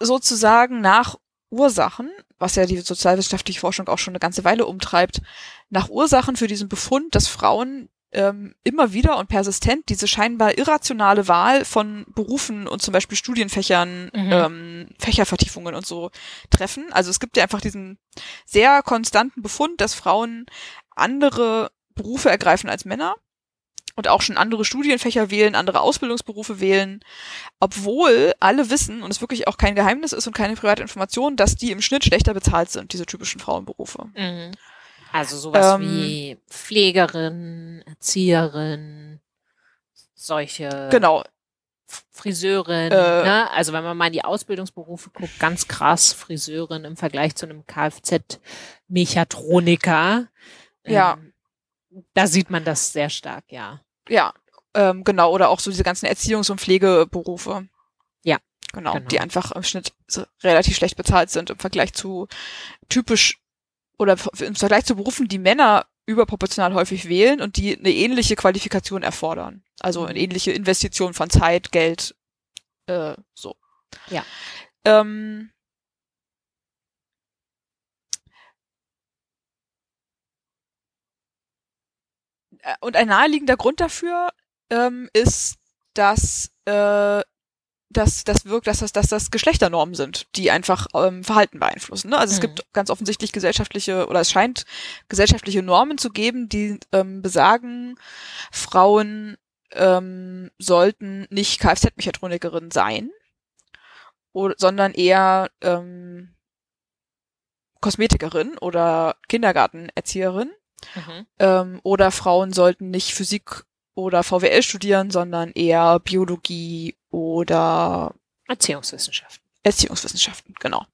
sozusagen nach Ursachen, was ja die sozialwissenschaftliche Forschung auch schon eine ganze Weile umtreibt, nach Ursachen für diesen Befund, dass Frauen ähm, immer wieder und persistent diese scheinbar irrationale Wahl von Berufen und zum Beispiel Studienfächern, mhm. ähm, Fächervertiefungen und so treffen. Also es gibt ja einfach diesen sehr konstanten Befund, dass Frauen andere Berufe ergreifen als Männer und auch schon andere Studienfächer wählen, andere Ausbildungsberufe wählen, obwohl alle wissen und es wirklich auch kein Geheimnis ist und keine private Information, dass die im Schnitt schlechter bezahlt sind, diese typischen Frauenberufe. Mhm. Also sowas ähm, wie Pflegerin, Erzieherin, solche genau. Friseurin, äh, ne? also wenn man mal in die Ausbildungsberufe guckt, ganz krass Friseurin im Vergleich zu einem Kfz-Mechatroniker. Ja. Ähm, da sieht man das sehr stark, ja. Ja, ähm, genau, oder auch so diese ganzen Erziehungs- und Pflegeberufe. Ja. Genau, genau, die einfach im Schnitt relativ schlecht bezahlt sind im Vergleich zu typisch oder im Vergleich zu Berufen, die Männer überproportional häufig wählen und die eine ähnliche Qualifikation erfordern. Also eine mhm. ähnliche Investition von Zeit, Geld, äh, so. Ja. Ähm, und ein naheliegender Grund dafür ähm, ist, dass äh, dass das wirkt, dass das, dass das Geschlechternormen sind, die einfach ähm, Verhalten beeinflussen. Ne? Also mhm. es gibt ganz offensichtlich gesellschaftliche oder es scheint gesellschaftliche Normen zu geben, die ähm, besagen, Frauen ähm, sollten nicht Kfz-Mechatronikerin sein, oder, sondern eher ähm, Kosmetikerin oder Kindergartenerzieherin. Mhm. Ähm, oder Frauen sollten nicht Physik oder VWL studieren, sondern eher Biologie oder Erziehungswissenschaften. Erziehungswissenschaften, genau.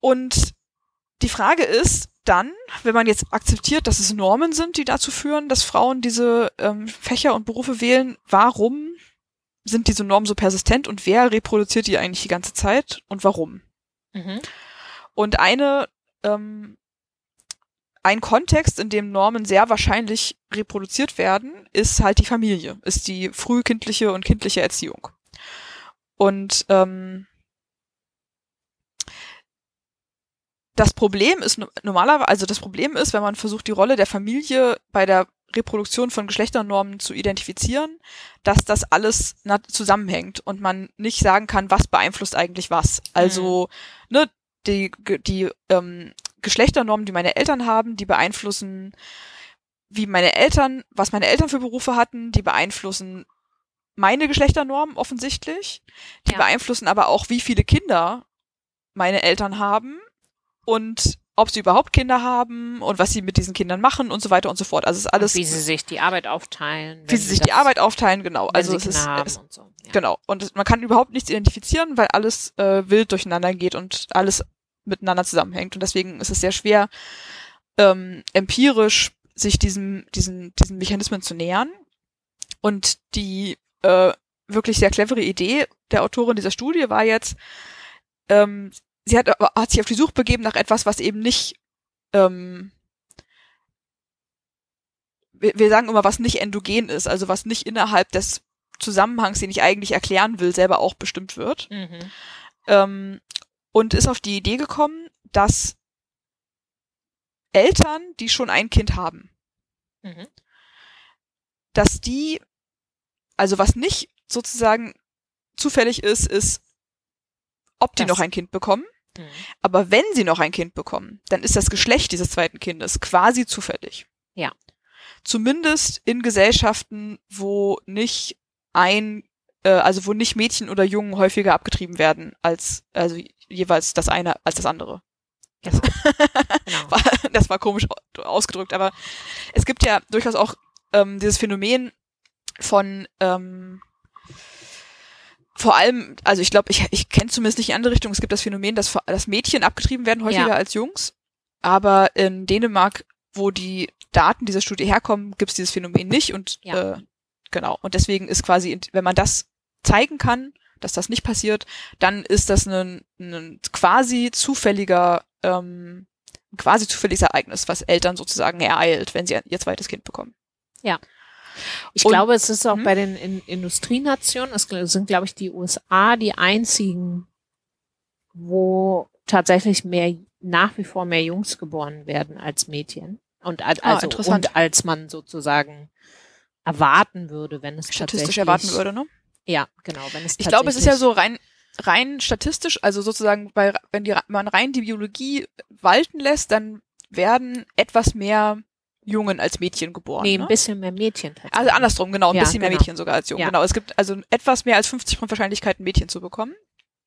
Und die Frage ist dann, wenn man jetzt akzeptiert, dass es Normen sind, die dazu führen, dass Frauen diese ähm, Fächer und Berufe wählen, warum sind diese Normen so persistent und wer reproduziert die eigentlich die ganze Zeit und warum? Mhm. Und eine ähm, ein Kontext, in dem Normen sehr wahrscheinlich reproduziert werden, ist halt die Familie, ist die frühkindliche und kindliche Erziehung. Und ähm, das Problem ist normalerweise, also das Problem ist, wenn man versucht, die Rolle der Familie bei der Reproduktion von Geschlechternormen zu identifizieren, dass das alles zusammenhängt und man nicht sagen kann, was beeinflusst eigentlich was. Also, mhm. ne, die, die ähm, Geschlechternormen, die meine Eltern haben, die beeinflussen, wie meine Eltern, was meine Eltern für Berufe hatten, die beeinflussen meine Geschlechternormen offensichtlich. Die ja. beeinflussen aber auch, wie viele Kinder meine Eltern haben und ob sie überhaupt Kinder haben und was sie mit diesen Kindern machen und so weiter und so fort. Also es ist alles. Und wie sie sich die Arbeit aufteilen. Wie sie sich die Arbeit aufteilen, genau. Also es ist, es, und so. ja. genau. Und man kann überhaupt nichts identifizieren, weil alles äh, wild durcheinander geht und alles miteinander zusammenhängt. Und deswegen ist es sehr schwer, ähm, empirisch sich diesem, diesen, diesen Mechanismen zu nähern. Und die äh, wirklich sehr clevere Idee der Autorin dieser Studie war jetzt, ähm, sie hat, hat sich auf die Suche begeben nach etwas, was eben nicht, ähm, wir, wir sagen immer, was nicht endogen ist, also was nicht innerhalb des Zusammenhangs, den ich eigentlich erklären will, selber auch bestimmt wird. Mhm. Ähm, und ist auf die Idee gekommen, dass Eltern, die schon ein Kind haben, mhm. dass die, also was nicht sozusagen zufällig ist, ist, ob die das. noch ein Kind bekommen. Mhm. Aber wenn sie noch ein Kind bekommen, dann ist das Geschlecht dieses zweiten Kindes quasi zufällig. Ja. Zumindest in Gesellschaften, wo nicht ein, äh, also wo nicht Mädchen oder Jungen häufiger abgetrieben werden als, also jeweils das eine als das andere. Genau. *laughs* genau. das war komisch ausgedrückt, aber es gibt ja durchaus auch ähm, dieses Phänomen von ähm, vor allem, also ich glaube, ich, ich kenne zumindest nicht in andere Richtung, es gibt das Phänomen, dass, dass Mädchen abgetrieben werden häufiger ja. als Jungs. Aber in Dänemark, wo die Daten dieser Studie herkommen, gibt es dieses Phänomen nicht und ja. äh, genau. Und deswegen ist quasi, wenn man das zeigen kann, dass das nicht passiert, dann ist das ein, ein quasi zufälliger, ähm, quasi zufälliges Ereignis, was Eltern sozusagen ereilt, wenn sie ihr zweites Kind bekommen. Ja. Ich Und, glaube, es ist auch hm? bei den in Industrienationen, es sind, glaube ich, die USA die einzigen, wo tatsächlich mehr, nach wie vor mehr Jungs geboren werden als Mädchen. Und, ah, also, und als man sozusagen erwarten würde, wenn es statistisch erwarten würde, ne? Ja, genau. Wenn es ich glaube, es ist ja so rein rein statistisch, also sozusagen, bei, wenn die, man rein die Biologie walten lässt, dann werden etwas mehr Jungen als Mädchen geboren. Nee, ein ne? bisschen mehr Mädchen tatsächlich. Also andersrum, genau, ein ja, bisschen genau. mehr Mädchen sogar als Jungen. Ja. Genau, es gibt also etwas mehr als 50 Wahrscheinlichkeit, ein Mädchen zu bekommen.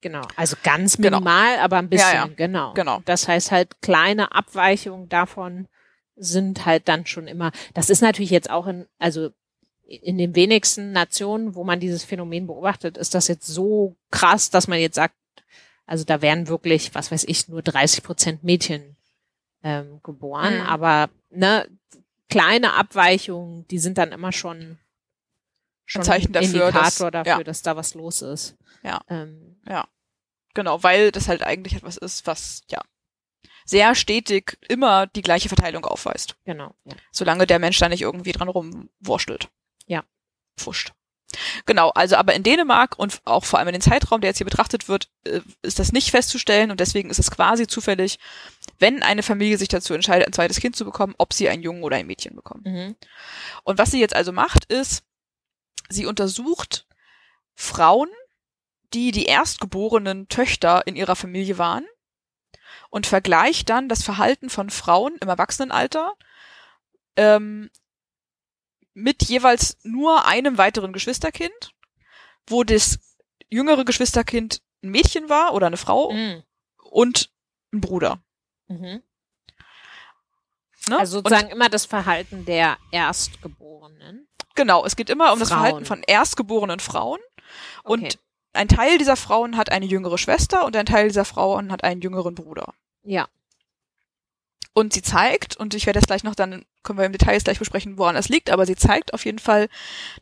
Genau, also ganz genau. minimal, genau. aber ein bisschen, ja, genau. Genau. Das heißt halt, kleine Abweichungen davon sind halt dann schon immer, das ist natürlich jetzt auch in, also in den wenigsten Nationen, wo man dieses Phänomen beobachtet, ist das jetzt so krass, dass man jetzt sagt, also da werden wirklich, was weiß ich, nur 30 Prozent Mädchen ähm, geboren. Mhm. Aber ne, kleine Abweichungen, die sind dann immer schon, schon ein Zeichen dafür, Indikator dass, dafür, ja. dass da was los ist. Ja. Ähm, ja. Genau, weil das halt eigentlich etwas ist, was ja sehr stetig immer die gleiche Verteilung aufweist. Genau. Ja. Solange der Mensch da nicht irgendwie dran rumwurschtelt. Ja. Pfuscht. Genau, also aber in Dänemark und auch vor allem in den Zeitraum, der jetzt hier betrachtet wird, äh, ist das nicht festzustellen und deswegen ist es quasi zufällig, wenn eine Familie sich dazu entscheidet, ein zweites Kind zu bekommen, ob sie einen Jungen oder ein Mädchen bekommen. Mhm. Und was sie jetzt also macht, ist, sie untersucht Frauen, die die erstgeborenen Töchter in ihrer Familie waren und vergleicht dann das Verhalten von Frauen im Erwachsenenalter ähm, mit jeweils nur einem weiteren Geschwisterkind, wo das jüngere Geschwisterkind ein Mädchen war oder eine Frau mhm. und ein Bruder. Mhm. Ne? Also sozusagen und, immer das Verhalten der Erstgeborenen. Genau, es geht immer um Frauen. das Verhalten von erstgeborenen Frauen. Okay. Und ein Teil dieser Frauen hat eine jüngere Schwester und ein Teil dieser Frauen hat einen jüngeren Bruder. Ja. Und sie zeigt, und ich werde das gleich noch dann, können wir im Detail jetzt gleich besprechen, woran das liegt, aber sie zeigt auf jeden Fall,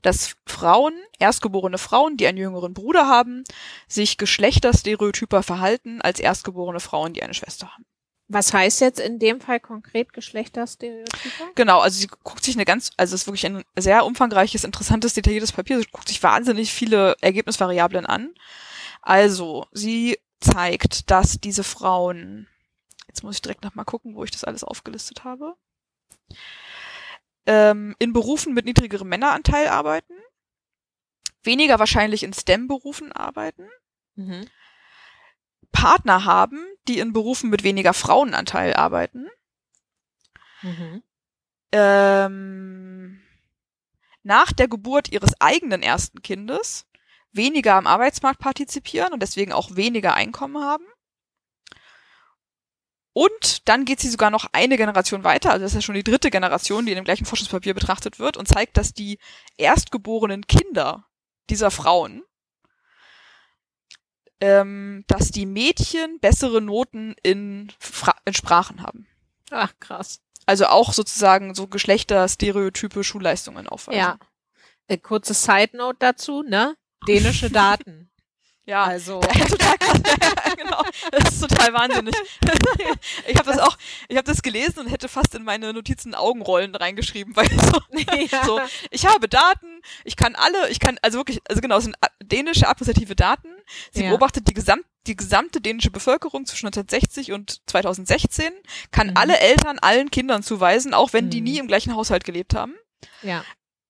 dass Frauen, erstgeborene Frauen, die einen jüngeren Bruder haben, sich geschlechterstereotyper verhalten als erstgeborene Frauen, die eine Schwester haben. Was heißt jetzt in dem Fall konkret Geschlechterstereotype? Genau, also sie guckt sich eine ganz, also es ist wirklich ein sehr umfangreiches, interessantes, detailliertes Papier. Sie guckt sich wahnsinnig viele Ergebnisvariablen an. Also, sie zeigt, dass diese Frauen, jetzt muss ich direkt nochmal gucken, wo ich das alles aufgelistet habe, ähm, in Berufen mit niedrigerem Männeranteil arbeiten, weniger wahrscheinlich in STEM-Berufen arbeiten, mhm. Partner haben, die in Berufen mit weniger Frauenanteil arbeiten. Mhm. Ähm, nach der Geburt ihres eigenen ersten Kindes weniger am Arbeitsmarkt partizipieren und deswegen auch weniger Einkommen haben. Und dann geht sie sogar noch eine Generation weiter, also das ist ja schon die dritte Generation, die in dem gleichen Forschungspapier betrachtet wird und zeigt, dass die erstgeborenen Kinder dieser Frauen ähm, dass die Mädchen bessere Noten in, Fra in Sprachen haben. Ach, krass. Also auch sozusagen so Geschlechterstereotype Schulleistungen aufweisen. Ja. Äh, kurze Side Note dazu, ne? Dänische Daten. Ja, also *laughs* total krass. *laughs* genau, das ist total wahnsinnig. *laughs* ich habe das auch, ich habe das gelesen und hätte fast in meine Notizen Augenrollen reingeschrieben, weil so, ja. so, ich habe Daten, ich kann alle, ich kann also wirklich, also genau, es sind dänische akkusative Daten. Sie ja. beobachtet die gesamt die gesamte dänische Bevölkerung zwischen 1960 und 2016, kann mhm. alle Eltern allen Kindern zuweisen, auch wenn mhm. die nie im gleichen Haushalt gelebt haben. Ja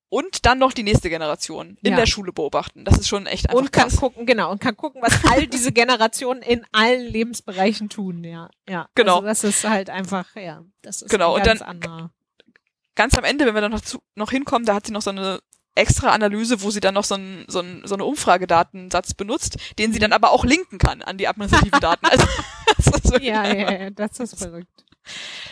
und dann noch die nächste Generation in ja. der Schule beobachten. Das ist schon echt einfach Und kann krass. gucken, genau, und kann gucken, was all diese Generationen in allen Lebensbereichen tun, ja. Ja. Genau. Also das ist halt einfach, ja, das ist genau. ganz und dann, anderer. Ganz am Ende, wenn wir dann noch, zu, noch hinkommen, da hat sie noch so eine extra Analyse, wo sie dann noch so, ein, so, ein, so eine Umfragedatensatz benutzt, den sie dann aber auch linken kann an die administrativen Daten. Also, *laughs* das ist ja, ja, ja, das ist verrückt.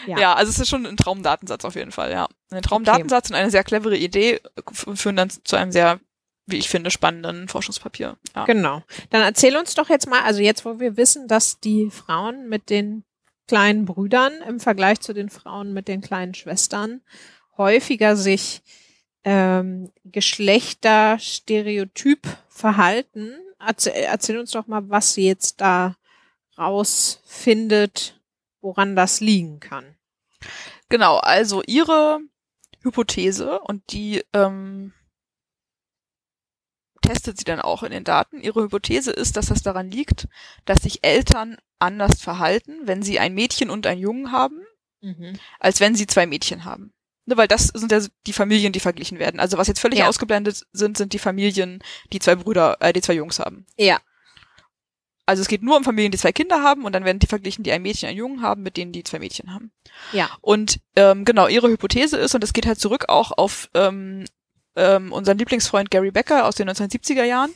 Ja. ja, also es ist schon ein Traumdatensatz auf jeden Fall, ja. Ein Traumdatensatz okay. und eine sehr clevere Idee führen dann zu einem sehr, wie ich finde, spannenden Forschungspapier. Ja. Genau. Dann erzähl uns doch jetzt mal, also jetzt, wo wir wissen, dass die Frauen mit den kleinen Brüdern im Vergleich zu den Frauen mit den kleinen Schwestern häufiger sich ähm, Geschlechterstereotyp verhalten. Erzähl, erzähl uns doch mal, was sie jetzt da rausfindet, woran das liegen kann. Genau, also ihre Hypothese und die ähm, testet sie dann auch in den Daten. Ihre Hypothese ist, dass das daran liegt, dass sich Eltern anders verhalten, wenn sie ein Mädchen und einen Jungen haben, mhm. als wenn sie zwei Mädchen haben. Ne, weil das sind ja die Familien, die verglichen werden. Also was jetzt völlig ja. ausgeblendet sind, sind die Familien, die zwei Brüder, äh, die zwei Jungs haben. Ja. Also es geht nur um Familien, die zwei Kinder haben und dann werden die verglichen, die ein Mädchen, einen Jungen haben, mit denen die zwei Mädchen haben. Ja. Und ähm, genau, ihre Hypothese ist, und das geht halt zurück auch auf ähm, ähm, unseren Lieblingsfreund Gary Becker aus den 1970er Jahren.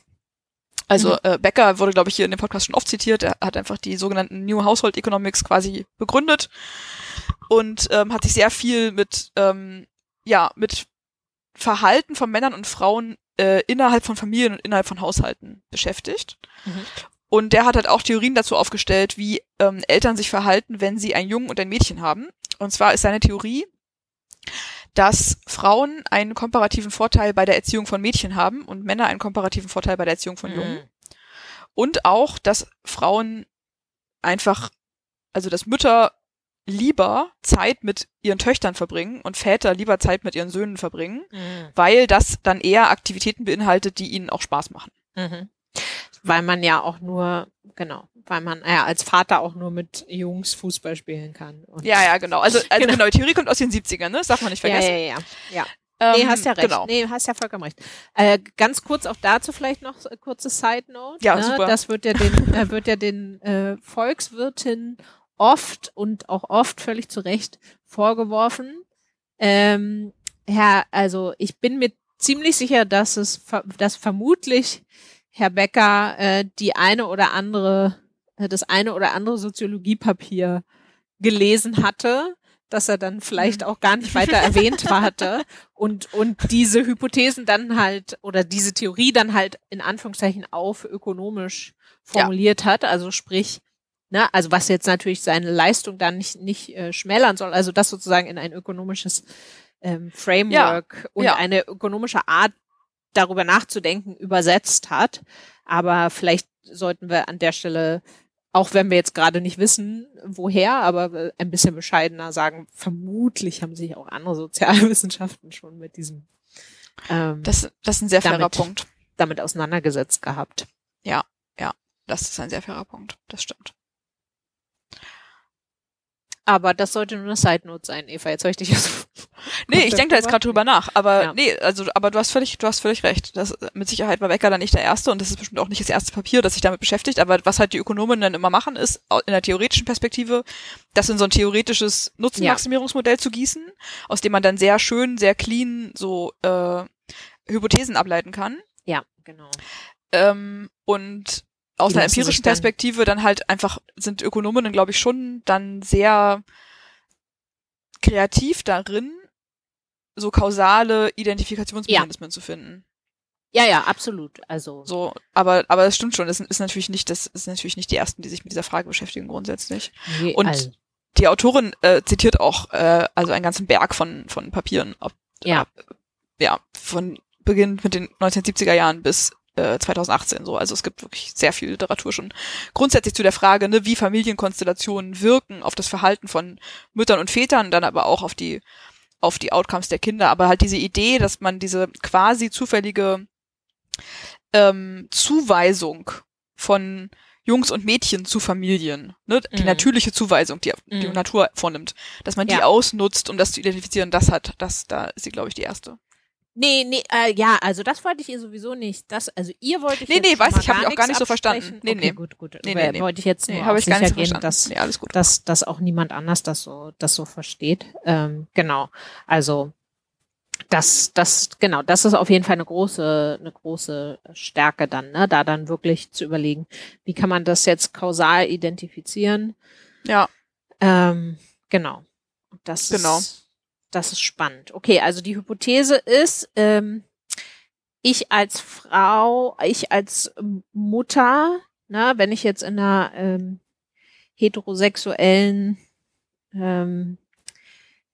Also mhm. äh, Becker wurde, glaube ich, hier in dem Podcast schon oft zitiert. Er hat einfach die sogenannten New Household Economics quasi begründet und ähm, hat sich sehr viel mit, ähm, ja, mit Verhalten von Männern und Frauen äh, innerhalb von Familien und innerhalb von Haushalten beschäftigt. Mhm. Und der hat halt auch Theorien dazu aufgestellt, wie ähm, Eltern sich verhalten, wenn sie einen Jungen und ein Mädchen haben. Und zwar ist seine Theorie, dass Frauen einen komparativen Vorteil bei der Erziehung von Mädchen haben und Männer einen komparativen Vorteil bei der Erziehung von Jungen. Mhm. Und auch, dass Frauen einfach, also dass Mütter lieber Zeit mit ihren Töchtern verbringen und Väter lieber Zeit mit ihren Söhnen verbringen, mhm. weil das dann eher Aktivitäten beinhaltet, die ihnen auch Spaß machen. Mhm. Weil man ja auch nur, genau, weil man ja als Vater auch nur mit Jungs Fußball spielen kann. Ja, ja, genau. Also, also genau. genau, Theorie kommt aus den 70ern, ne? Das darf man nicht vergessen. Ja, ja, ja. ja. Ähm, nee, hast ja recht. Genau. Nee, hast ja vollkommen recht. Äh, ganz kurz auch dazu vielleicht noch eine kurze Side Note. Ja, ne? super. Das wird ja den, äh, wird ja den äh, Volkswirtinnen oft und auch oft völlig zu Recht vorgeworfen. Ähm, Herr, also ich bin mir ziemlich sicher, dass es, dass vermutlich Herr Becker äh, die eine oder andere, äh, das eine oder andere Soziologiepapier gelesen hatte, dass er dann vielleicht mhm. auch gar nicht weiter *laughs* erwähnt hatte und und diese Hypothesen dann halt oder diese Theorie dann halt in Anführungszeichen auf ökonomisch formuliert ja. hat, also sprich Ne? Also was jetzt natürlich seine Leistung dann nicht, nicht äh, schmälern soll, also das sozusagen in ein ökonomisches ähm, Framework ja. und ja. eine ökonomische Art darüber nachzudenken übersetzt hat. Aber vielleicht sollten wir an der Stelle, auch wenn wir jetzt gerade nicht wissen, woher, aber ein bisschen bescheidener sagen, vermutlich haben sich auch andere Sozialwissenschaften schon mit diesem ähm, das, das ist ein sehr fairer damit, Punkt. Damit auseinandergesetzt gehabt. Ja, ja, das ist ein sehr fairer Punkt. Das stimmt. Aber das sollte nur eine Side Note sein, Eva. Jetzt höre ich dich. *laughs* Nee, ich denke da jetzt gerade drüber nach. Aber ja. nee, also, aber du hast völlig, du hast völlig recht. Das, mit Sicherheit war Wecker dann nicht der erste und das ist bestimmt auch nicht das erste Papier, das sich damit beschäftigt. Aber was halt die Ökonomen dann immer machen, ist in der theoretischen Perspektive, das in so ein theoretisches Nutzenmaximierungsmodell ja. zu gießen, aus dem man dann sehr schön, sehr clean so äh, Hypothesen ableiten kann. Ja, genau. Ähm, und aus einer empirischen Perspektive dann halt einfach sind Ökonominnen, glaube ich, schon dann sehr kreativ darin, so kausale Identifikationsmechanismen ja. zu finden. Ja, ja, absolut. Also so, aber aber das stimmt schon. Das ist natürlich nicht, das ist natürlich nicht die ersten, die sich mit dieser Frage beschäftigen grundsätzlich. Nee, Und also. die Autorin äh, zitiert auch äh, also einen ganzen Berg von von Papieren. Ob, ja. Äh, ja, von beginnend mit den 1970er Jahren bis 2018 äh, so. Also es gibt wirklich sehr viel Literatur schon grundsätzlich zu der Frage, ne, wie Familienkonstellationen wirken auf das Verhalten von Müttern und Vätern, dann aber auch auf die auf die Outcomes der Kinder. Aber halt diese Idee, dass man diese quasi zufällige ähm, Zuweisung von Jungs und Mädchen zu Familien, ne, die mhm. natürliche Zuweisung, die die mhm. Natur vornimmt, dass man die ja. ausnutzt, um das zu identifizieren, das hat, das, da ist sie, glaube ich, die erste. Nee, nee, äh, ja, also das wollte ich ihr sowieso nicht. Das, also ihr wollte ich Nee, nee, weiß ich, habe ich auch gar nicht so verstanden. Nee, okay, nee. gut, gut. Nee, nee, nee. Wollte ich jetzt nee, habe ich gar nicht so gehen. Dass, nee, alles gut. Dass, dass auch niemand anders das so, das so versteht. Ähm, genau. Also, das, das, genau, das ist auf jeden Fall eine große, eine große Stärke dann, ne, da dann wirklich zu überlegen, wie kann man das jetzt kausal identifizieren? Ja. Ähm, genau. Das genau. ist, das ist spannend. Okay, also die Hypothese ist, ähm, ich als Frau, ich als Mutter, na, wenn ich jetzt in einer ähm, heterosexuellen ähm,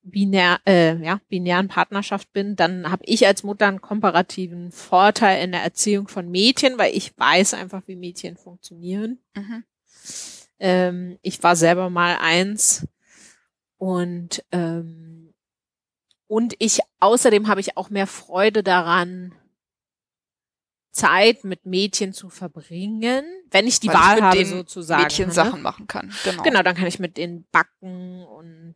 binär, äh, ja, binären Partnerschaft bin, dann habe ich als Mutter einen komparativen Vorteil in der Erziehung von Mädchen, weil ich weiß einfach, wie Mädchen funktionieren. Mhm. Ähm, ich war selber mal eins und ähm, und ich, außerdem habe ich auch mehr Freude daran, Zeit mit Mädchen zu verbringen, wenn ich die Weil Wahl ich habe sozusagen. Mädchen ne? Sachen machen kann. Genau. genau, dann kann ich mit denen backen und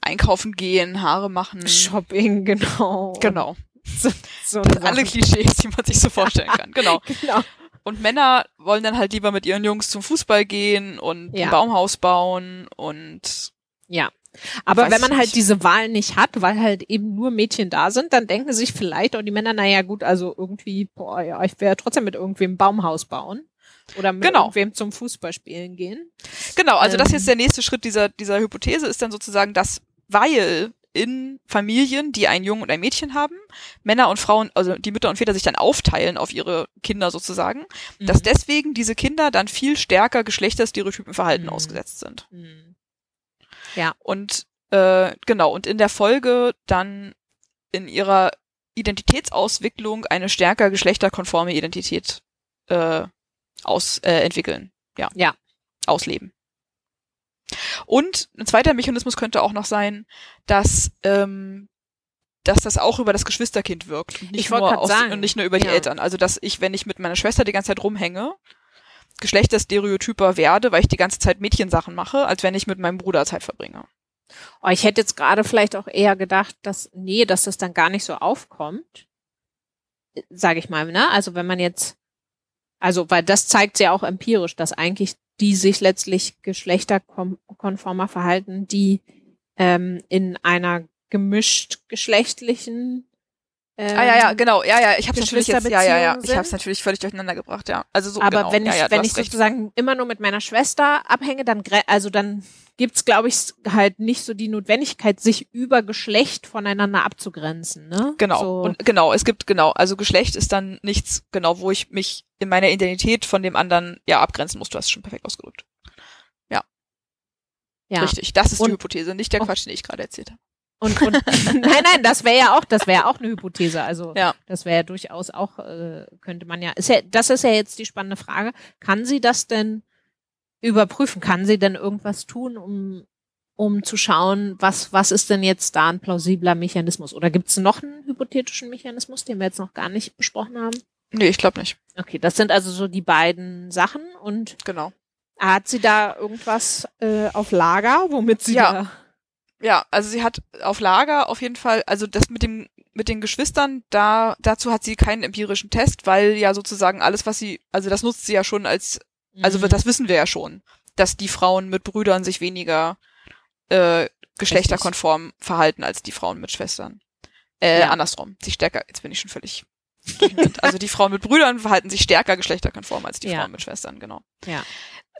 einkaufen gehen, Haare machen. Shopping, genau. Genau. So, so alle Klischees, die man sich so vorstellen kann. Genau. *laughs* genau. Und Männer wollen dann halt lieber mit ihren Jungs zum Fußball gehen und ja. ein Baumhaus bauen und ja, aber wenn man halt nicht. diese Wahl nicht hat, weil halt eben nur Mädchen da sind, dann denken sich vielleicht auch die Männer, naja gut, also irgendwie, boah, ja, ich werde trotzdem mit irgendwem Baumhaus bauen. Oder mit genau. irgendwem zum Fußballspielen gehen. Genau, also ähm, das ist jetzt der nächste Schritt dieser, dieser Hypothese ist dann sozusagen, dass, weil in Familien, die einen Jungen und ein Mädchen haben, Männer und Frauen, also die Mütter und Väter sich dann aufteilen auf ihre Kinder sozusagen, mhm. dass deswegen diese Kinder dann viel stärker geschlechterstereotypen Verhalten mhm. ausgesetzt sind. Mhm. Ja. Und äh, genau, und in der Folge dann in ihrer Identitätsauswicklung eine stärker geschlechterkonforme Identität äh, aus äh, entwickeln. Ja. Ja. Ausleben. Und ein zweiter Mechanismus könnte auch noch sein, dass ähm, dass das auch über das Geschwisterkind wirkt und nicht, nur, aus, sagen. und nicht nur über die ja. Eltern. Also dass ich, wenn ich mit meiner Schwester die ganze Zeit rumhänge, Geschlechterstereotyper werde, weil ich die ganze Zeit Mädchensachen mache, als wenn ich mit meinem Bruder Zeit verbringe. Oh, ich hätte jetzt gerade vielleicht auch eher gedacht, dass, nee, dass das dann gar nicht so aufkommt. Sage ich mal, ne? Also wenn man jetzt, also, weil das zeigt ja auch empirisch, dass eigentlich die sich letztlich geschlechterkonformer verhalten, die ähm, in einer gemischt geschlechtlichen ähm, ah ja ja genau. Ja ja ich habe natürlich jetzt ja ja ja. Ich habe es natürlich völlig durcheinander gebracht ja. Also so aber genau. wenn ich ja, ja, wenn ich sozusagen immer nur mit meiner Schwester abhänge dann also dann gibt's glaube ich halt nicht so die Notwendigkeit sich über Geschlecht voneinander abzugrenzen ne? Genau. So. und genau es gibt genau also Geschlecht ist dann nichts genau wo ich mich in meiner Identität von dem anderen ja abgrenzen muss. Du hast es schon perfekt ausgedrückt. Ja. Ja. Richtig. Das ist und, die Hypothese nicht der Quatsch den ich gerade erzählt habe und, und *laughs* nein, nein, das wäre ja auch, das wäre auch eine Hypothese. Also ja. das wäre ja durchaus auch, äh, könnte man ja, ist ja, das ist ja jetzt die spannende Frage. Kann sie das denn überprüfen? Kann sie denn irgendwas tun, um, um zu schauen, was, was ist denn jetzt da ein plausibler Mechanismus? Oder gibt es noch einen hypothetischen Mechanismus, den wir jetzt noch gar nicht besprochen haben? Nee, ich glaube nicht. Okay, das sind also so die beiden Sachen und genau. Hat sie da irgendwas äh, auf Lager, womit sie ja. da ja, also sie hat auf Lager auf jeden Fall, also das mit dem mit den Geschwistern, da dazu hat sie keinen empirischen Test, weil ja sozusagen alles, was sie, also das nutzt sie ja schon als, also mhm. das wissen wir ja schon, dass die Frauen mit Brüdern sich weniger äh, geschlechterkonform verhalten als die Frauen mit Schwestern. Äh, ja. andersrum. Sie stärker, jetzt bin ich schon völlig. *laughs* also die Frauen mit Brüdern verhalten sich stärker geschlechterkonform als die ja. Frauen mit Schwestern, genau. Ja.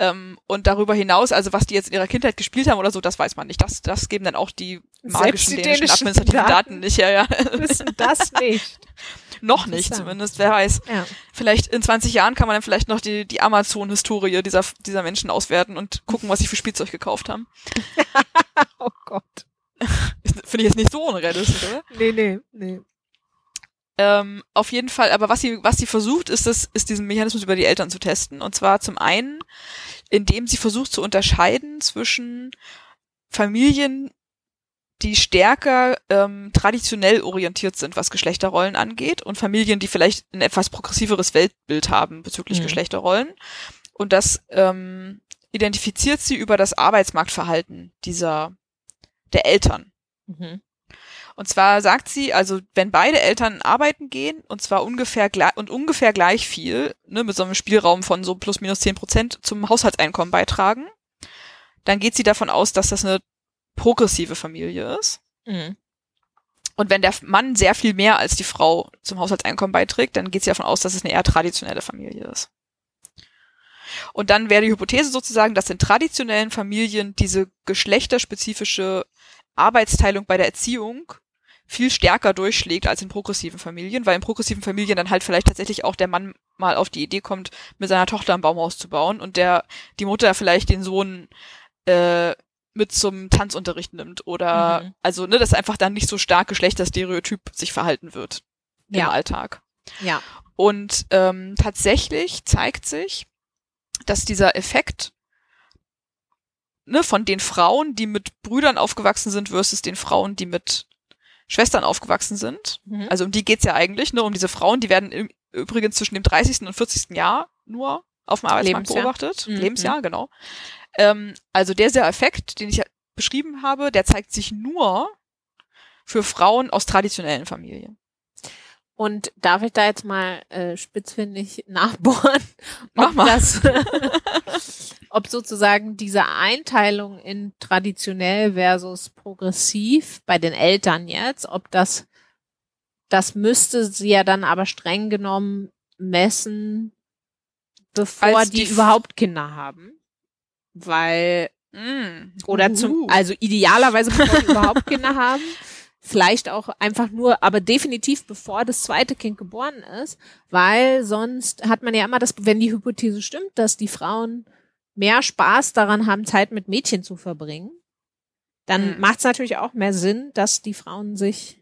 Ähm, und darüber hinaus, also was die jetzt in ihrer Kindheit gespielt haben oder so, das weiß man nicht. Das, das geben dann auch die magischen die dänischen, administrativen Daten. Daten nicht. Ja, ja. *laughs* Wissen das nicht. *laughs* noch nicht zumindest, wer weiß. Ja. Vielleicht in 20 Jahren kann man dann vielleicht noch die, die Amazon-Historie dieser, dieser Menschen auswerten und gucken, was sie für Spielzeug gekauft haben. *laughs* oh Gott. Finde ich jetzt nicht so unrealistisch, oder? Nee, nee, nee. Ähm, auf jeden Fall, aber was sie, was sie versucht, ist das, ist diesen Mechanismus über die Eltern zu testen. Und zwar zum einen, indem sie versucht zu unterscheiden zwischen Familien, die stärker ähm, traditionell orientiert sind, was Geschlechterrollen angeht, und Familien, die vielleicht ein etwas progressiveres Weltbild haben bezüglich mhm. Geschlechterrollen. Und das ähm, identifiziert sie über das Arbeitsmarktverhalten dieser der Eltern. Mhm. Und zwar sagt sie, also wenn beide Eltern arbeiten gehen, und zwar ungefähr gleich, und ungefähr gleich viel, ne, mit so einem Spielraum von so plus minus zehn Prozent zum Haushaltseinkommen beitragen, dann geht sie davon aus, dass das eine progressive Familie ist. Mhm. Und wenn der Mann sehr viel mehr als die Frau zum Haushaltseinkommen beiträgt, dann geht sie davon aus, dass es eine eher traditionelle Familie ist. Und dann wäre die Hypothese sozusagen, dass in traditionellen Familien diese geschlechterspezifische Arbeitsteilung bei der Erziehung viel stärker durchschlägt als in progressiven Familien, weil in progressiven Familien dann halt vielleicht tatsächlich auch der Mann mal auf die Idee kommt, mit seiner Tochter ein Baumhaus zu bauen und der die Mutter vielleicht den Sohn äh, mit zum Tanzunterricht nimmt oder mhm. also ne, dass einfach dann nicht so stark Geschlechterstereotyp sich verhalten wird ja. im Alltag. Ja. Und ähm, tatsächlich zeigt sich, dass dieser Effekt ne, von den Frauen, die mit Brüdern aufgewachsen sind, versus den Frauen, die mit Schwestern aufgewachsen sind. Mhm. Also um die geht's ja eigentlich, ne, um diese Frauen, die werden im, übrigens zwischen dem 30. und 40. Jahr nur auf dem Arbeitsmarkt Lebensjahr. beobachtet. Mhm. Lebensjahr, genau. Ähm, also der sehr Effekt, den ich beschrieben habe, der zeigt sich nur für Frauen aus traditionellen Familien. Und darf ich da jetzt mal äh, spitzfindig *laughs* nachbohren, Mach ob, mal. Das, *laughs* ob sozusagen diese Einteilung in traditionell versus progressiv bei den Eltern jetzt, ob das, das müsste sie ja dann aber streng genommen messen, bevor die, die überhaupt Kinder haben. Weil Mm. Oder zum, also idealerweise bevor die überhaupt Kinder haben. *laughs* Vielleicht auch einfach nur, aber definitiv bevor das zweite Kind geboren ist, weil sonst hat man ja immer das, wenn die Hypothese stimmt, dass die Frauen mehr Spaß daran haben, Zeit mit Mädchen zu verbringen, dann Mhm. macht es natürlich auch mehr Sinn, dass die Frauen sich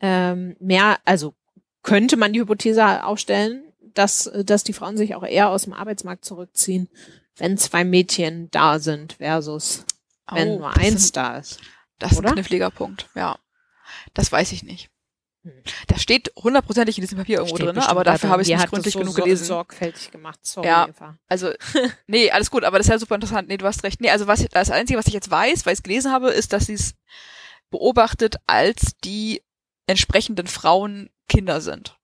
ähm, mehr, also könnte man die Hypothese aufstellen, dass, dass die Frauen sich auch eher aus dem Arbeitsmarkt zurückziehen, wenn zwei Mädchen da sind versus wenn Oh, nur das eins sind- da ist. Das ist ein kniffliger Punkt, ja. Das weiß ich nicht. Hm. Das steht hundertprozentig in diesem Papier irgendwo Steht drin, bestimmt aber dafür habe ich Die nicht gründlich so genug gelesen. sorgfältig gemacht. Sorry, Ja. Eva. Also, *laughs* nee, alles gut, aber das ist ja super interessant. Nee, du hast recht. Nee, also was, das Einzige, was ich jetzt weiß, weil ich es gelesen habe, ist, dass sie es beobachtet, als die entsprechenden Frauen Kinder sind.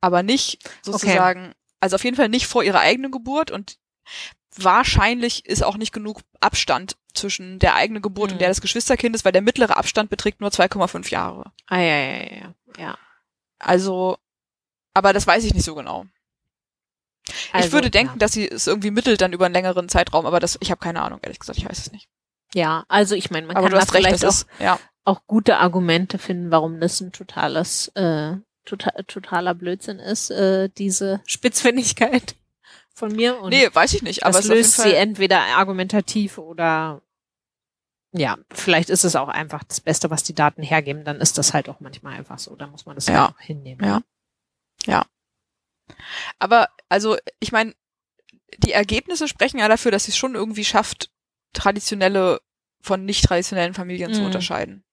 Aber nicht sozusagen, also auf jeden Fall nicht vor ihrer eigenen Geburt und wahrscheinlich ist auch nicht genug Abstand zwischen der eigenen Geburt Mhm. und der des Geschwisterkindes, weil der mittlere Abstand beträgt nur 2,5 Jahre. Ah, ja, ja, ja, ja. Also, aber das weiß ich nicht so genau. Also, ich würde denken, ja. dass sie es irgendwie mittelt dann über einen längeren Zeitraum, aber das, ich habe keine Ahnung, ehrlich gesagt, ich weiß es nicht. Ja, also ich meine, man aber kann da vielleicht das auch, ist, ja, auch gute Argumente finden, warum das ein totales, äh, total, totaler Blödsinn ist, äh, diese Spitzfindigkeit von mir. Und nee, weiß ich nicht, aber das löst sie entweder argumentativ oder ja, vielleicht ist es auch einfach das Beste, was die Daten hergeben, dann ist das halt auch manchmal einfach so. Da muss man das Ja. ja auch hinnehmen. Ja. aber also, ich meine, die Ergebnisse sprechen ja dafür, dass sie es schon irgendwie schafft, traditionelle von nicht traditionellen Familien zu Mhm. unterscheiden.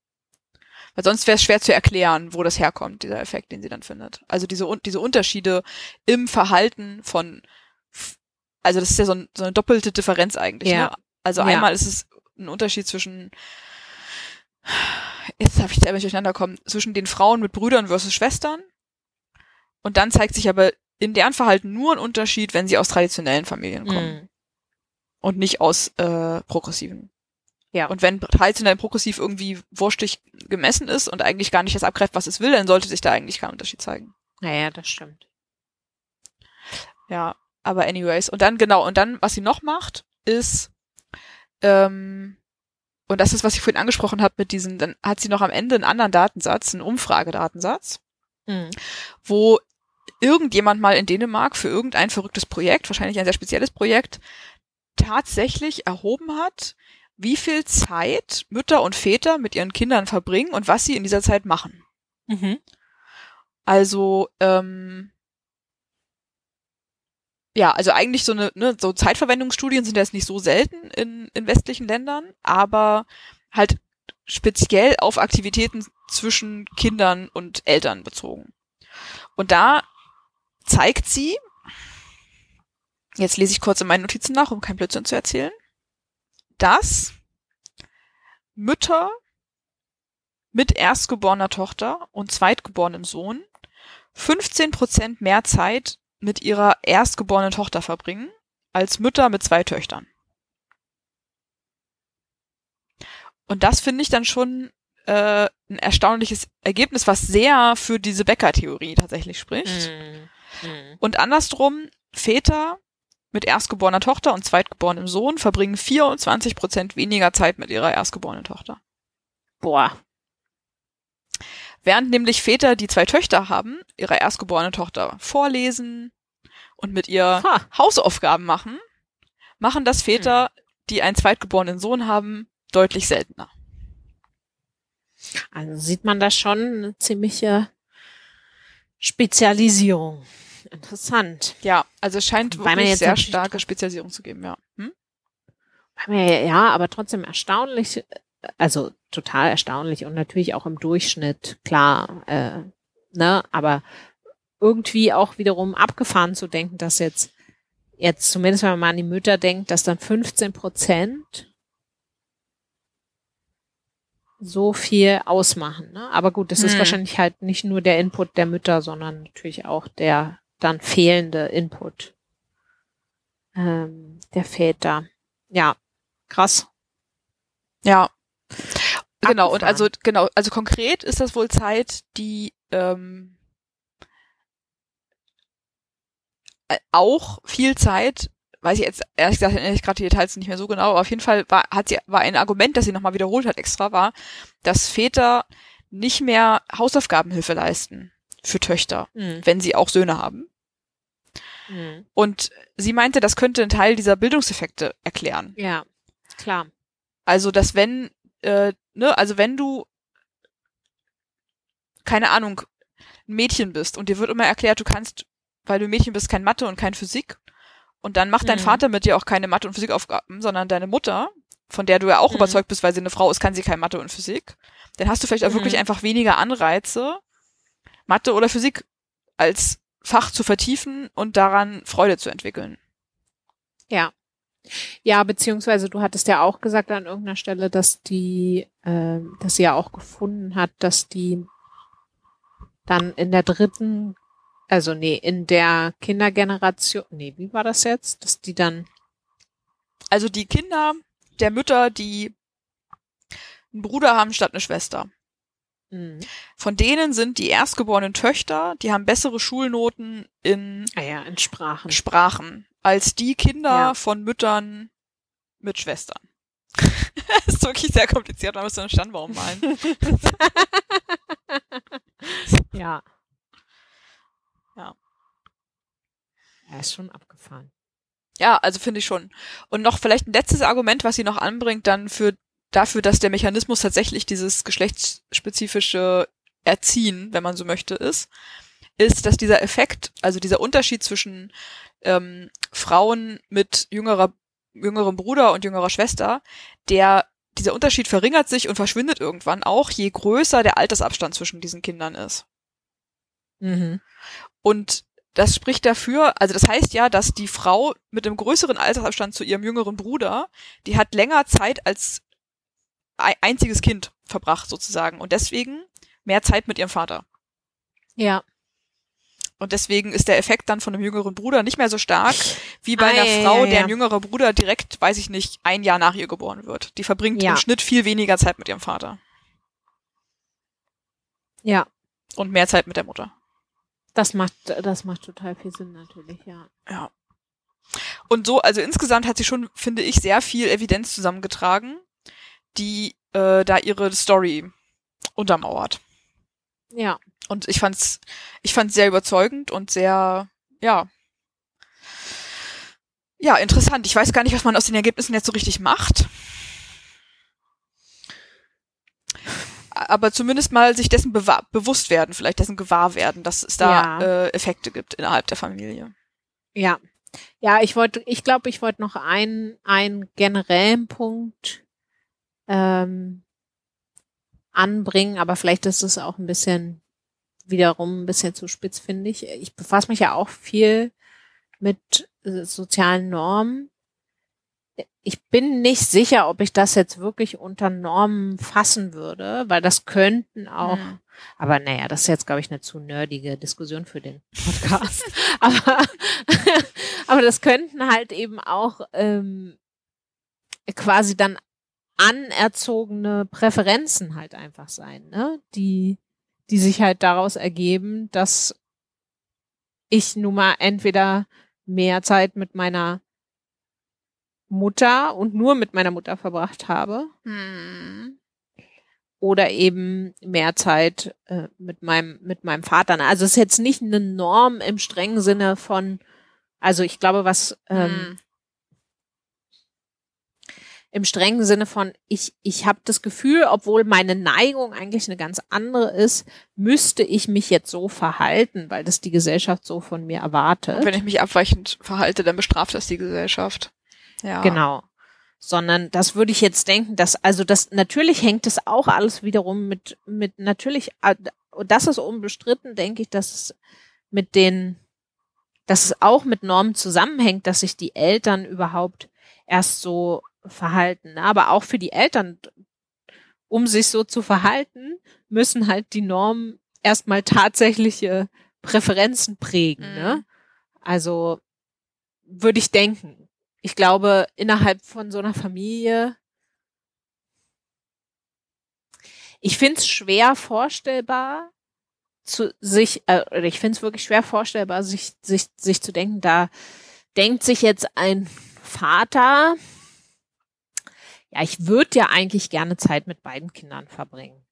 Weil sonst wäre es schwer zu erklären, wo das herkommt, dieser Effekt, den sie dann findet. Also diese, diese Unterschiede im Verhalten von, also das ist ja so, ein, so eine doppelte Differenz eigentlich. Ja. Ne? Also Ja. einmal ist es ein Unterschied zwischen, jetzt darf ich selber nicht durcheinander kommen, zwischen den Frauen mit Brüdern versus Schwestern. Und dann zeigt sich aber in deren Verhalten nur ein Unterschied, wenn sie aus traditionellen Familien kommen Mhm. und nicht aus äh, progressiven. Ja. Und wenn traditionell progressiv irgendwie wurstig gemessen ist und eigentlich gar nicht das abgreift, was es will, dann sollte sich da eigentlich kein Unterschied zeigen. Naja, das stimmt. Ja, aber anyways. Und dann, genau, und dann, was sie noch macht, ist, ähm, und das ist, was ich vorhin angesprochen habe mit diesen, dann hat sie noch am Ende einen anderen Datensatz, einen Umfragedatensatz, Mhm. wo irgendjemand mal in Dänemark für irgendein verrücktes Projekt, wahrscheinlich ein sehr spezielles Projekt, tatsächlich erhoben hat, wie viel Zeit Mütter und Väter mit ihren Kindern verbringen und was sie in dieser Zeit machen. Mhm. Also, ähm, ja, also eigentlich so eine, ne, so Zeitverwendungsstudien sind jetzt nicht so selten in, in westlichen Ländern, aber halt speziell auf Aktivitäten zwischen Kindern und Eltern bezogen. Und da zeigt sie, jetzt lese ich kurz in meinen Notizen nach, um kein Blödsinn zu erzählen, dass Mütter mit erstgeborener Tochter und zweitgeborenem Sohn 15 Prozent mehr Zeit mit ihrer erstgeborenen Tochter verbringen als Mütter mit zwei Töchtern. Und das finde ich dann schon äh, ein erstaunliches Ergebnis, was sehr für diese Becker-Theorie tatsächlich spricht. Mhm. Mhm. Und andersrum, Väter mit erstgeborener Tochter und zweitgeborenem Sohn verbringen 24 Prozent weniger Zeit mit ihrer erstgeborenen Tochter. Boah. Während nämlich Väter, die zwei Töchter haben, ihrer erstgeborenen Tochter vorlesen und mit ihr Ha. Hausaufgaben machen, machen das Väter, die einen zweitgeborenen Sohn haben, deutlich seltener. Also sieht man da schon eine ziemliche Spezialisierung. Interessant. Ja, also es scheint Weil wirklich sehr starke Spezialisierung zu geben, ja. Hm? Ja, aber trotzdem erstaunlich, also total erstaunlich und natürlich auch im Durchschnitt, klar, äh, ne, aber irgendwie auch wiederum abgefahren zu denken, dass jetzt, jetzt zumindest wenn man mal an die Mütter denkt, dass dann 15 Prozent so viel ausmachen. Ne? Aber gut, das ist Hm. wahrscheinlich halt nicht nur der Input der Mütter, sondern natürlich auch der dann fehlende Input ähm, der Väter. Ja, krass. Ja. Genau, und Abgefahren. also, genau, also konkret ist das wohl Zeit, die ähm, äh, auch viel Zeit weiß ich jetzt ehrlich gesagt ehrlich gerade die Details nicht mehr so genau, aber auf jeden Fall war, hat sie, war ein Argument, das sie nochmal wiederholt hat extra, war, dass Väter nicht mehr Hausaufgabenhilfe leisten für Töchter, mhm. wenn sie auch Söhne haben. Mhm. Und sie meinte, das könnte einen Teil dieser Bildungseffekte erklären. Ja, klar. Also, dass wenn, äh, ne, also wenn du, keine Ahnung, ein Mädchen bist und dir wird immer erklärt, du kannst, weil du Mädchen bist, kein Mathe und kein Physik. Und dann macht dein mhm. Vater mit dir auch keine Mathe- und Physikaufgaben, sondern deine Mutter, von der du ja auch mhm. überzeugt bist, weil sie eine Frau ist, kann sie kein Mathe und Physik. Dann hast du vielleicht auch mhm. wirklich einfach weniger Anreize, Mathe oder Physik als Fach zu vertiefen und daran Freude zu entwickeln. Ja. Ja, beziehungsweise du hattest ja auch gesagt an irgendeiner Stelle, dass die, äh, dass sie ja auch gefunden hat, dass die dann in der dritten, also nee, in der Kindergeneration, nee, wie war das jetzt, dass die dann also die Kinder der Mütter, die einen Bruder haben statt eine Schwester. Mhm. Von denen sind die erstgeborenen Töchter, die haben bessere Schulnoten in, ah ja, in Sprachen. Sprachen als die Kinder ja. von Müttern mit Schwestern. das *laughs* ist wirklich sehr kompliziert, man muss einen Standbaum malen. *laughs* ja. Ja. Er ist schon abgefahren. Ja, also finde ich schon. Und noch vielleicht ein letztes Argument, was sie noch anbringt, dann für dafür, dass der Mechanismus tatsächlich dieses geschlechtsspezifische Erziehen, wenn man so möchte, ist, ist, dass dieser Effekt, also dieser Unterschied zwischen ähm, Frauen mit jüngerer, jüngerem Bruder und jüngerer Schwester, der dieser Unterschied verringert sich und verschwindet irgendwann auch, je größer der Altersabstand zwischen diesen Kindern ist. Mhm. Und das spricht dafür, also das heißt ja, dass die Frau mit einem größeren Altersabstand zu ihrem jüngeren Bruder, die hat länger Zeit als einziges Kind verbracht sozusagen und deswegen mehr Zeit mit ihrem Vater. Ja. Und deswegen ist der Effekt dann von einem jüngeren Bruder nicht mehr so stark wie bei ah, einer ja, Frau, ja, ja. deren jüngerer Bruder direkt, weiß ich nicht, ein Jahr nach ihr geboren wird. Die verbringt im Schnitt viel weniger Zeit mit ihrem Vater. Ja. Und mehr Zeit mit der Mutter. Das macht, das macht total viel Sinn natürlich, ja. Ja. Und so, also insgesamt hat sie schon, finde ich, sehr viel Evidenz zusammengetragen die äh, da ihre Story untermauert. Ja. Und ich fand's, ich fand's sehr überzeugend und sehr, ja, ja, interessant. Ich weiß gar nicht, was man aus den Ergebnissen jetzt so richtig macht. Aber zumindest mal sich dessen bewusst werden, vielleicht dessen gewahr werden, dass es da ja. äh, Effekte gibt innerhalb der Familie. Ja. Ja, ich wollte, ich glaube, ich wollte noch einen, einen generellen Punkt ähm, anbringen, aber vielleicht ist es auch ein bisschen wiederum ein bisschen zu spitz, finde ich. Ich befasse mich ja auch viel mit äh, sozialen Normen. Ich bin nicht sicher, ob ich das jetzt wirklich unter Normen fassen würde, weil das könnten auch, mhm. aber naja, das ist jetzt, glaube ich, eine zu nerdige Diskussion für den Podcast. *laughs* aber, *laughs* aber das könnten halt eben auch ähm, quasi dann anerzogene Präferenzen halt einfach sein, ne? Die, die sich halt daraus ergeben, dass ich nun mal entweder mehr Zeit mit meiner Mutter und nur mit meiner Mutter verbracht habe. Hm. Oder eben mehr Zeit äh, mit meinem, mit meinem Vater. Also es ist jetzt nicht eine Norm im strengen Sinne von, also ich glaube, was ähm, hm im strengen Sinne von, ich, ich habe das Gefühl, obwohl meine Neigung eigentlich eine ganz andere ist, müsste ich mich jetzt so verhalten, weil das die Gesellschaft so von mir erwartet. Und wenn ich mich abweichend verhalte, dann bestraft das die Gesellschaft. Ja. Genau. Sondern das würde ich jetzt denken, dass, also das, natürlich hängt es auch alles wiederum mit, mit, natürlich, das ist unbestritten, denke ich, dass es mit den, dass es auch mit Normen zusammenhängt, dass sich die Eltern überhaupt erst so verhalten. Aber auch für die Eltern, um sich so zu verhalten, müssen halt die Normen erstmal tatsächliche Präferenzen prägen. Ne? Mhm. Ne? Also würde ich denken. Ich glaube, innerhalb von so einer Familie, ich finde es schwer vorstellbar, zu sich, äh, ich finde es wirklich schwer vorstellbar, sich, sich, sich zu denken, da denkt sich jetzt ein Vater, ja, ich würde ja eigentlich gerne Zeit mit beiden Kindern verbringen.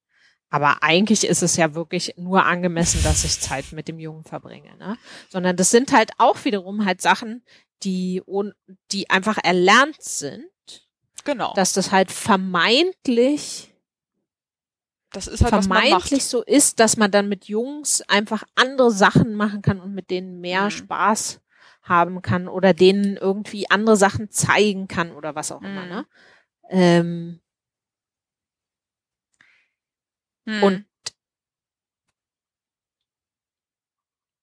Aber eigentlich ist es ja wirklich nur angemessen, dass ich Zeit mit dem Jungen verbringe. Ne? Sondern das sind halt auch wiederum halt Sachen, die, die einfach erlernt sind. Genau. Dass das halt vermeintlich das ist halt, vermeintlich so ist, dass man dann mit Jungs einfach andere Sachen machen kann und mit denen mehr mhm. Spaß haben kann oder denen irgendwie andere Sachen zeigen kann oder was auch mhm. immer. Ne? Ähm, mhm. Und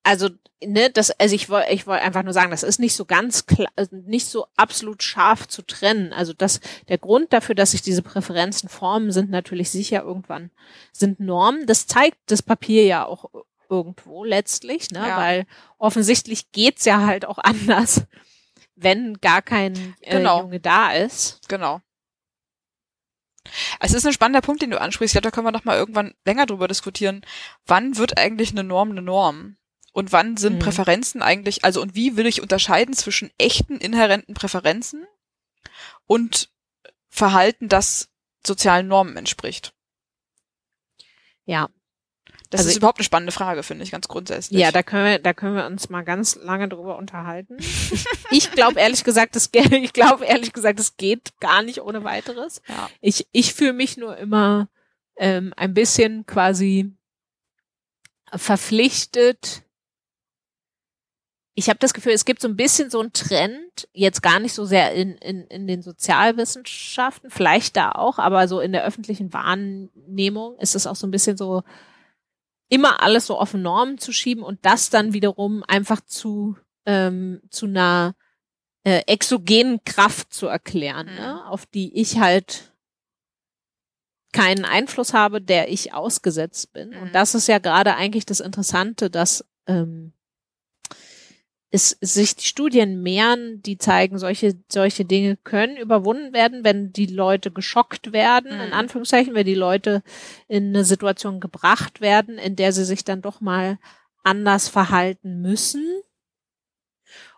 also ne, das, also ich wollte, ich wollte einfach nur sagen, das ist nicht so ganz klar, also nicht so absolut scharf zu trennen. Also das, der Grund dafür, dass sich diese Präferenzen formen, sind natürlich sicher irgendwann, sind Normen. Das zeigt das Papier ja auch irgendwo letztlich, ne, ja. weil offensichtlich geht's ja halt auch *laughs* anders, wenn gar kein äh, genau. Junge da ist. Genau. Es ist ein spannender Punkt, den du ansprichst. Ich glaube, da können wir noch mal irgendwann länger drüber diskutieren. Wann wird eigentlich eine Norm eine Norm? Und wann sind mhm. Präferenzen eigentlich, also und wie will ich unterscheiden zwischen echten inhärenten Präferenzen und Verhalten, das sozialen Normen entspricht? Ja. Das also ist überhaupt eine spannende Frage, finde ich, ganz grundsätzlich. Ja, da können wir, da können wir uns mal ganz lange drüber unterhalten. *laughs* ich glaube ehrlich gesagt, das, ich glaube ehrlich gesagt, es geht gar nicht ohne weiteres. Ja. Ich, ich fühle mich nur immer ähm, ein bisschen quasi verpflichtet, ich habe das Gefühl, es gibt so ein bisschen so einen Trend, jetzt gar nicht so sehr in, in, in den Sozialwissenschaften, vielleicht da auch, aber so in der öffentlichen Wahrnehmung ist es auch so ein bisschen so, immer alles so auf Normen zu schieben und das dann wiederum einfach zu, ähm, zu einer äh, exogenen Kraft zu erklären, ne? mhm. ne? auf die ich halt keinen Einfluss habe, der ich ausgesetzt bin. Mhm. Und das ist ja gerade eigentlich das Interessante, dass ähm, es sich die Studien mehren, die zeigen, solche, solche Dinge können überwunden werden, wenn die Leute geschockt werden, mhm. in Anführungszeichen, wenn die Leute in eine Situation gebracht werden, in der sie sich dann doch mal anders verhalten müssen.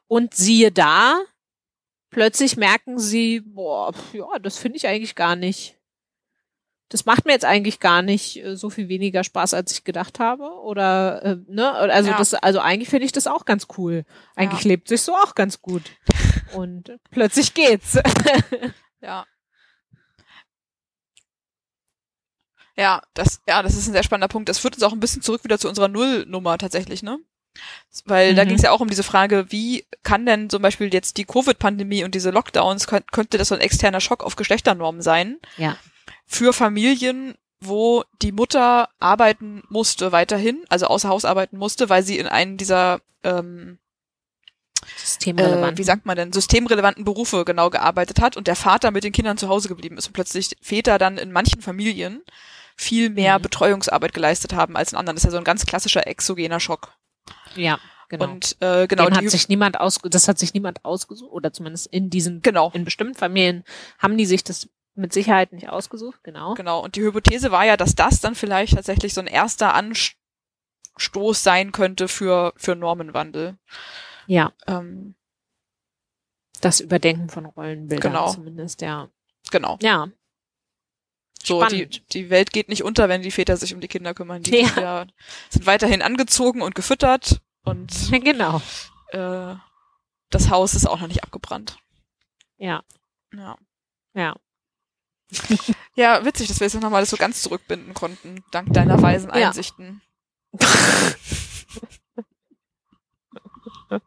Und siehe da, plötzlich merken sie, boah, ja, das finde ich eigentlich gar nicht das macht mir jetzt eigentlich gar nicht äh, so viel weniger Spaß, als ich gedacht habe. Oder äh, ne, also ja. das, also eigentlich finde ich das auch ganz cool. Eigentlich ja. lebt sich so auch ganz gut. *laughs* Und plötzlich geht's. *laughs* ja. Ja, das, ja, das ist ein sehr spannender Punkt. Das führt uns auch ein bisschen zurück wieder zu unserer Nullnummer tatsächlich, ne? Weil mhm. da ging es ja auch um diese Frage, wie kann denn zum Beispiel jetzt die Covid-Pandemie und diese Lockdowns, könnte das so ein externer Schock auf Geschlechternormen sein? Ja für Familien, wo die Mutter arbeiten musste weiterhin, also außer Haus arbeiten musste, weil sie in einen dieser ähm, Systemrelevanten. Äh, wie sagt man denn, systemrelevanten Berufe genau gearbeitet hat und der Vater mit den Kindern zu Hause geblieben ist und plötzlich Väter dann in manchen Familien viel mehr mhm. Betreuungsarbeit geleistet haben als in anderen. Das ist ja so ein ganz klassischer exogener Schock. Ja. Genau. Und äh, genau, Den hat sich niemand aus, das hat sich niemand ausgesucht oder zumindest in diesen, genau. in bestimmten Familien haben die sich das mit Sicherheit nicht ausgesucht, genau. Genau. Und die Hypothese war ja, dass das dann vielleicht tatsächlich so ein erster Anstoß sein könnte für, für Normenwandel. Ja. Ähm, das Überdenken von Rollenbildern genau. zumindest, ja. Genau. Ja. So, die, die Welt geht nicht unter, wenn die Väter sich um die Kinder kümmern. Die *laughs* ja. Kinder sind weiterhin angezogen und gefüttert und *laughs* genau. Äh, das Haus ist auch noch nicht abgebrannt. Ja. Ja. Ja. Ja, witzig, dass wir jetzt nochmal das so ganz zurückbinden konnten, dank deiner weisen Einsichten. Ja,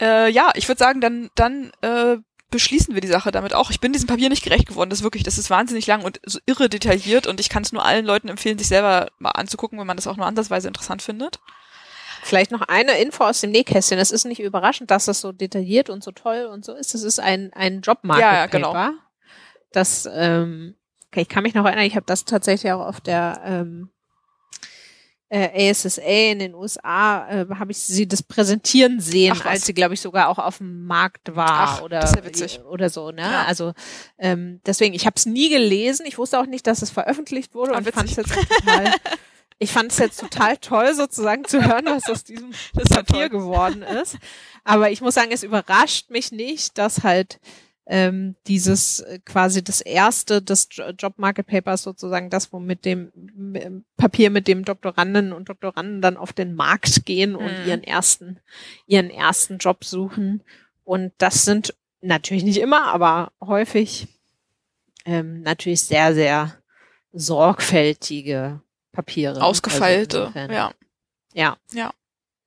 *laughs* äh, ja ich würde sagen, dann, dann äh, beschließen wir die Sache damit auch. Ich bin diesem Papier nicht gerecht geworden. Das ist wirklich, das ist wahnsinnig lang und so irre detailliert und ich kann es nur allen Leuten empfehlen, sich selber mal anzugucken, wenn man das auch nur ansatzweise interessant findet. Vielleicht noch eine Info aus dem Nähkästchen. Es ist nicht überraschend, dass das so detailliert und so toll und so ist. Es ist ein, ein Jobmarket ja, ja, genau. Das, ähm, okay, ich kann mich noch erinnern, ich habe das tatsächlich auch auf der ähm, äh, ASSA in den USA, äh, habe ich sie das präsentieren sehen, Ach, als sie, glaube ich, sogar auch auf dem Markt war Ach, oder, ja oder so. Ne? Ja. Also ähm, deswegen, ich habe es nie gelesen. Ich wusste auch nicht, dass es veröffentlicht wurde Ach, und fand es jetzt total Ich fand es jetzt total toll, sozusagen zu hören, was aus diesem Papier geworden ist. Aber ich muss sagen, es überrascht mich nicht, dass halt ähm, dieses äh, quasi das erste des Job Market Papers sozusagen das, wo mit dem Papier mit dem Doktoranden und Doktoranden dann auf den Markt gehen und mhm. ihren ersten ihren ersten Job suchen und das sind natürlich nicht immer, aber häufig ähm, natürlich sehr sehr sorgfältige Papiere. Also Ausgefeilte, also ja. Ja. Ja.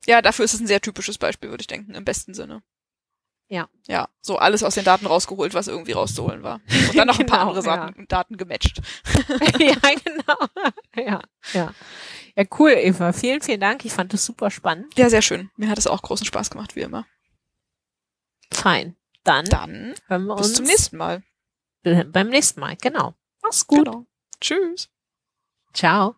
Ja, dafür ist es ein sehr typisches Beispiel, würde ich denken, im besten Sinne. Ja. Ja, so alles aus den Daten rausgeholt, was irgendwie rauszuholen war. Und dann noch ein paar genau, andere Daten, ja. Daten gematcht. *laughs* ja, genau. *laughs* Ja, ja. Ja, cool, Eva. Vielen, vielen Dank. Ich fand das super spannend. Ja, sehr schön. Mir hat es auch großen Spaß gemacht, wie immer. Fein. Dann, dann hören wir bis uns zum nächsten Mal. Beim nächsten Mal, genau. Mach's gut. Genau. Tschüss. Ciao.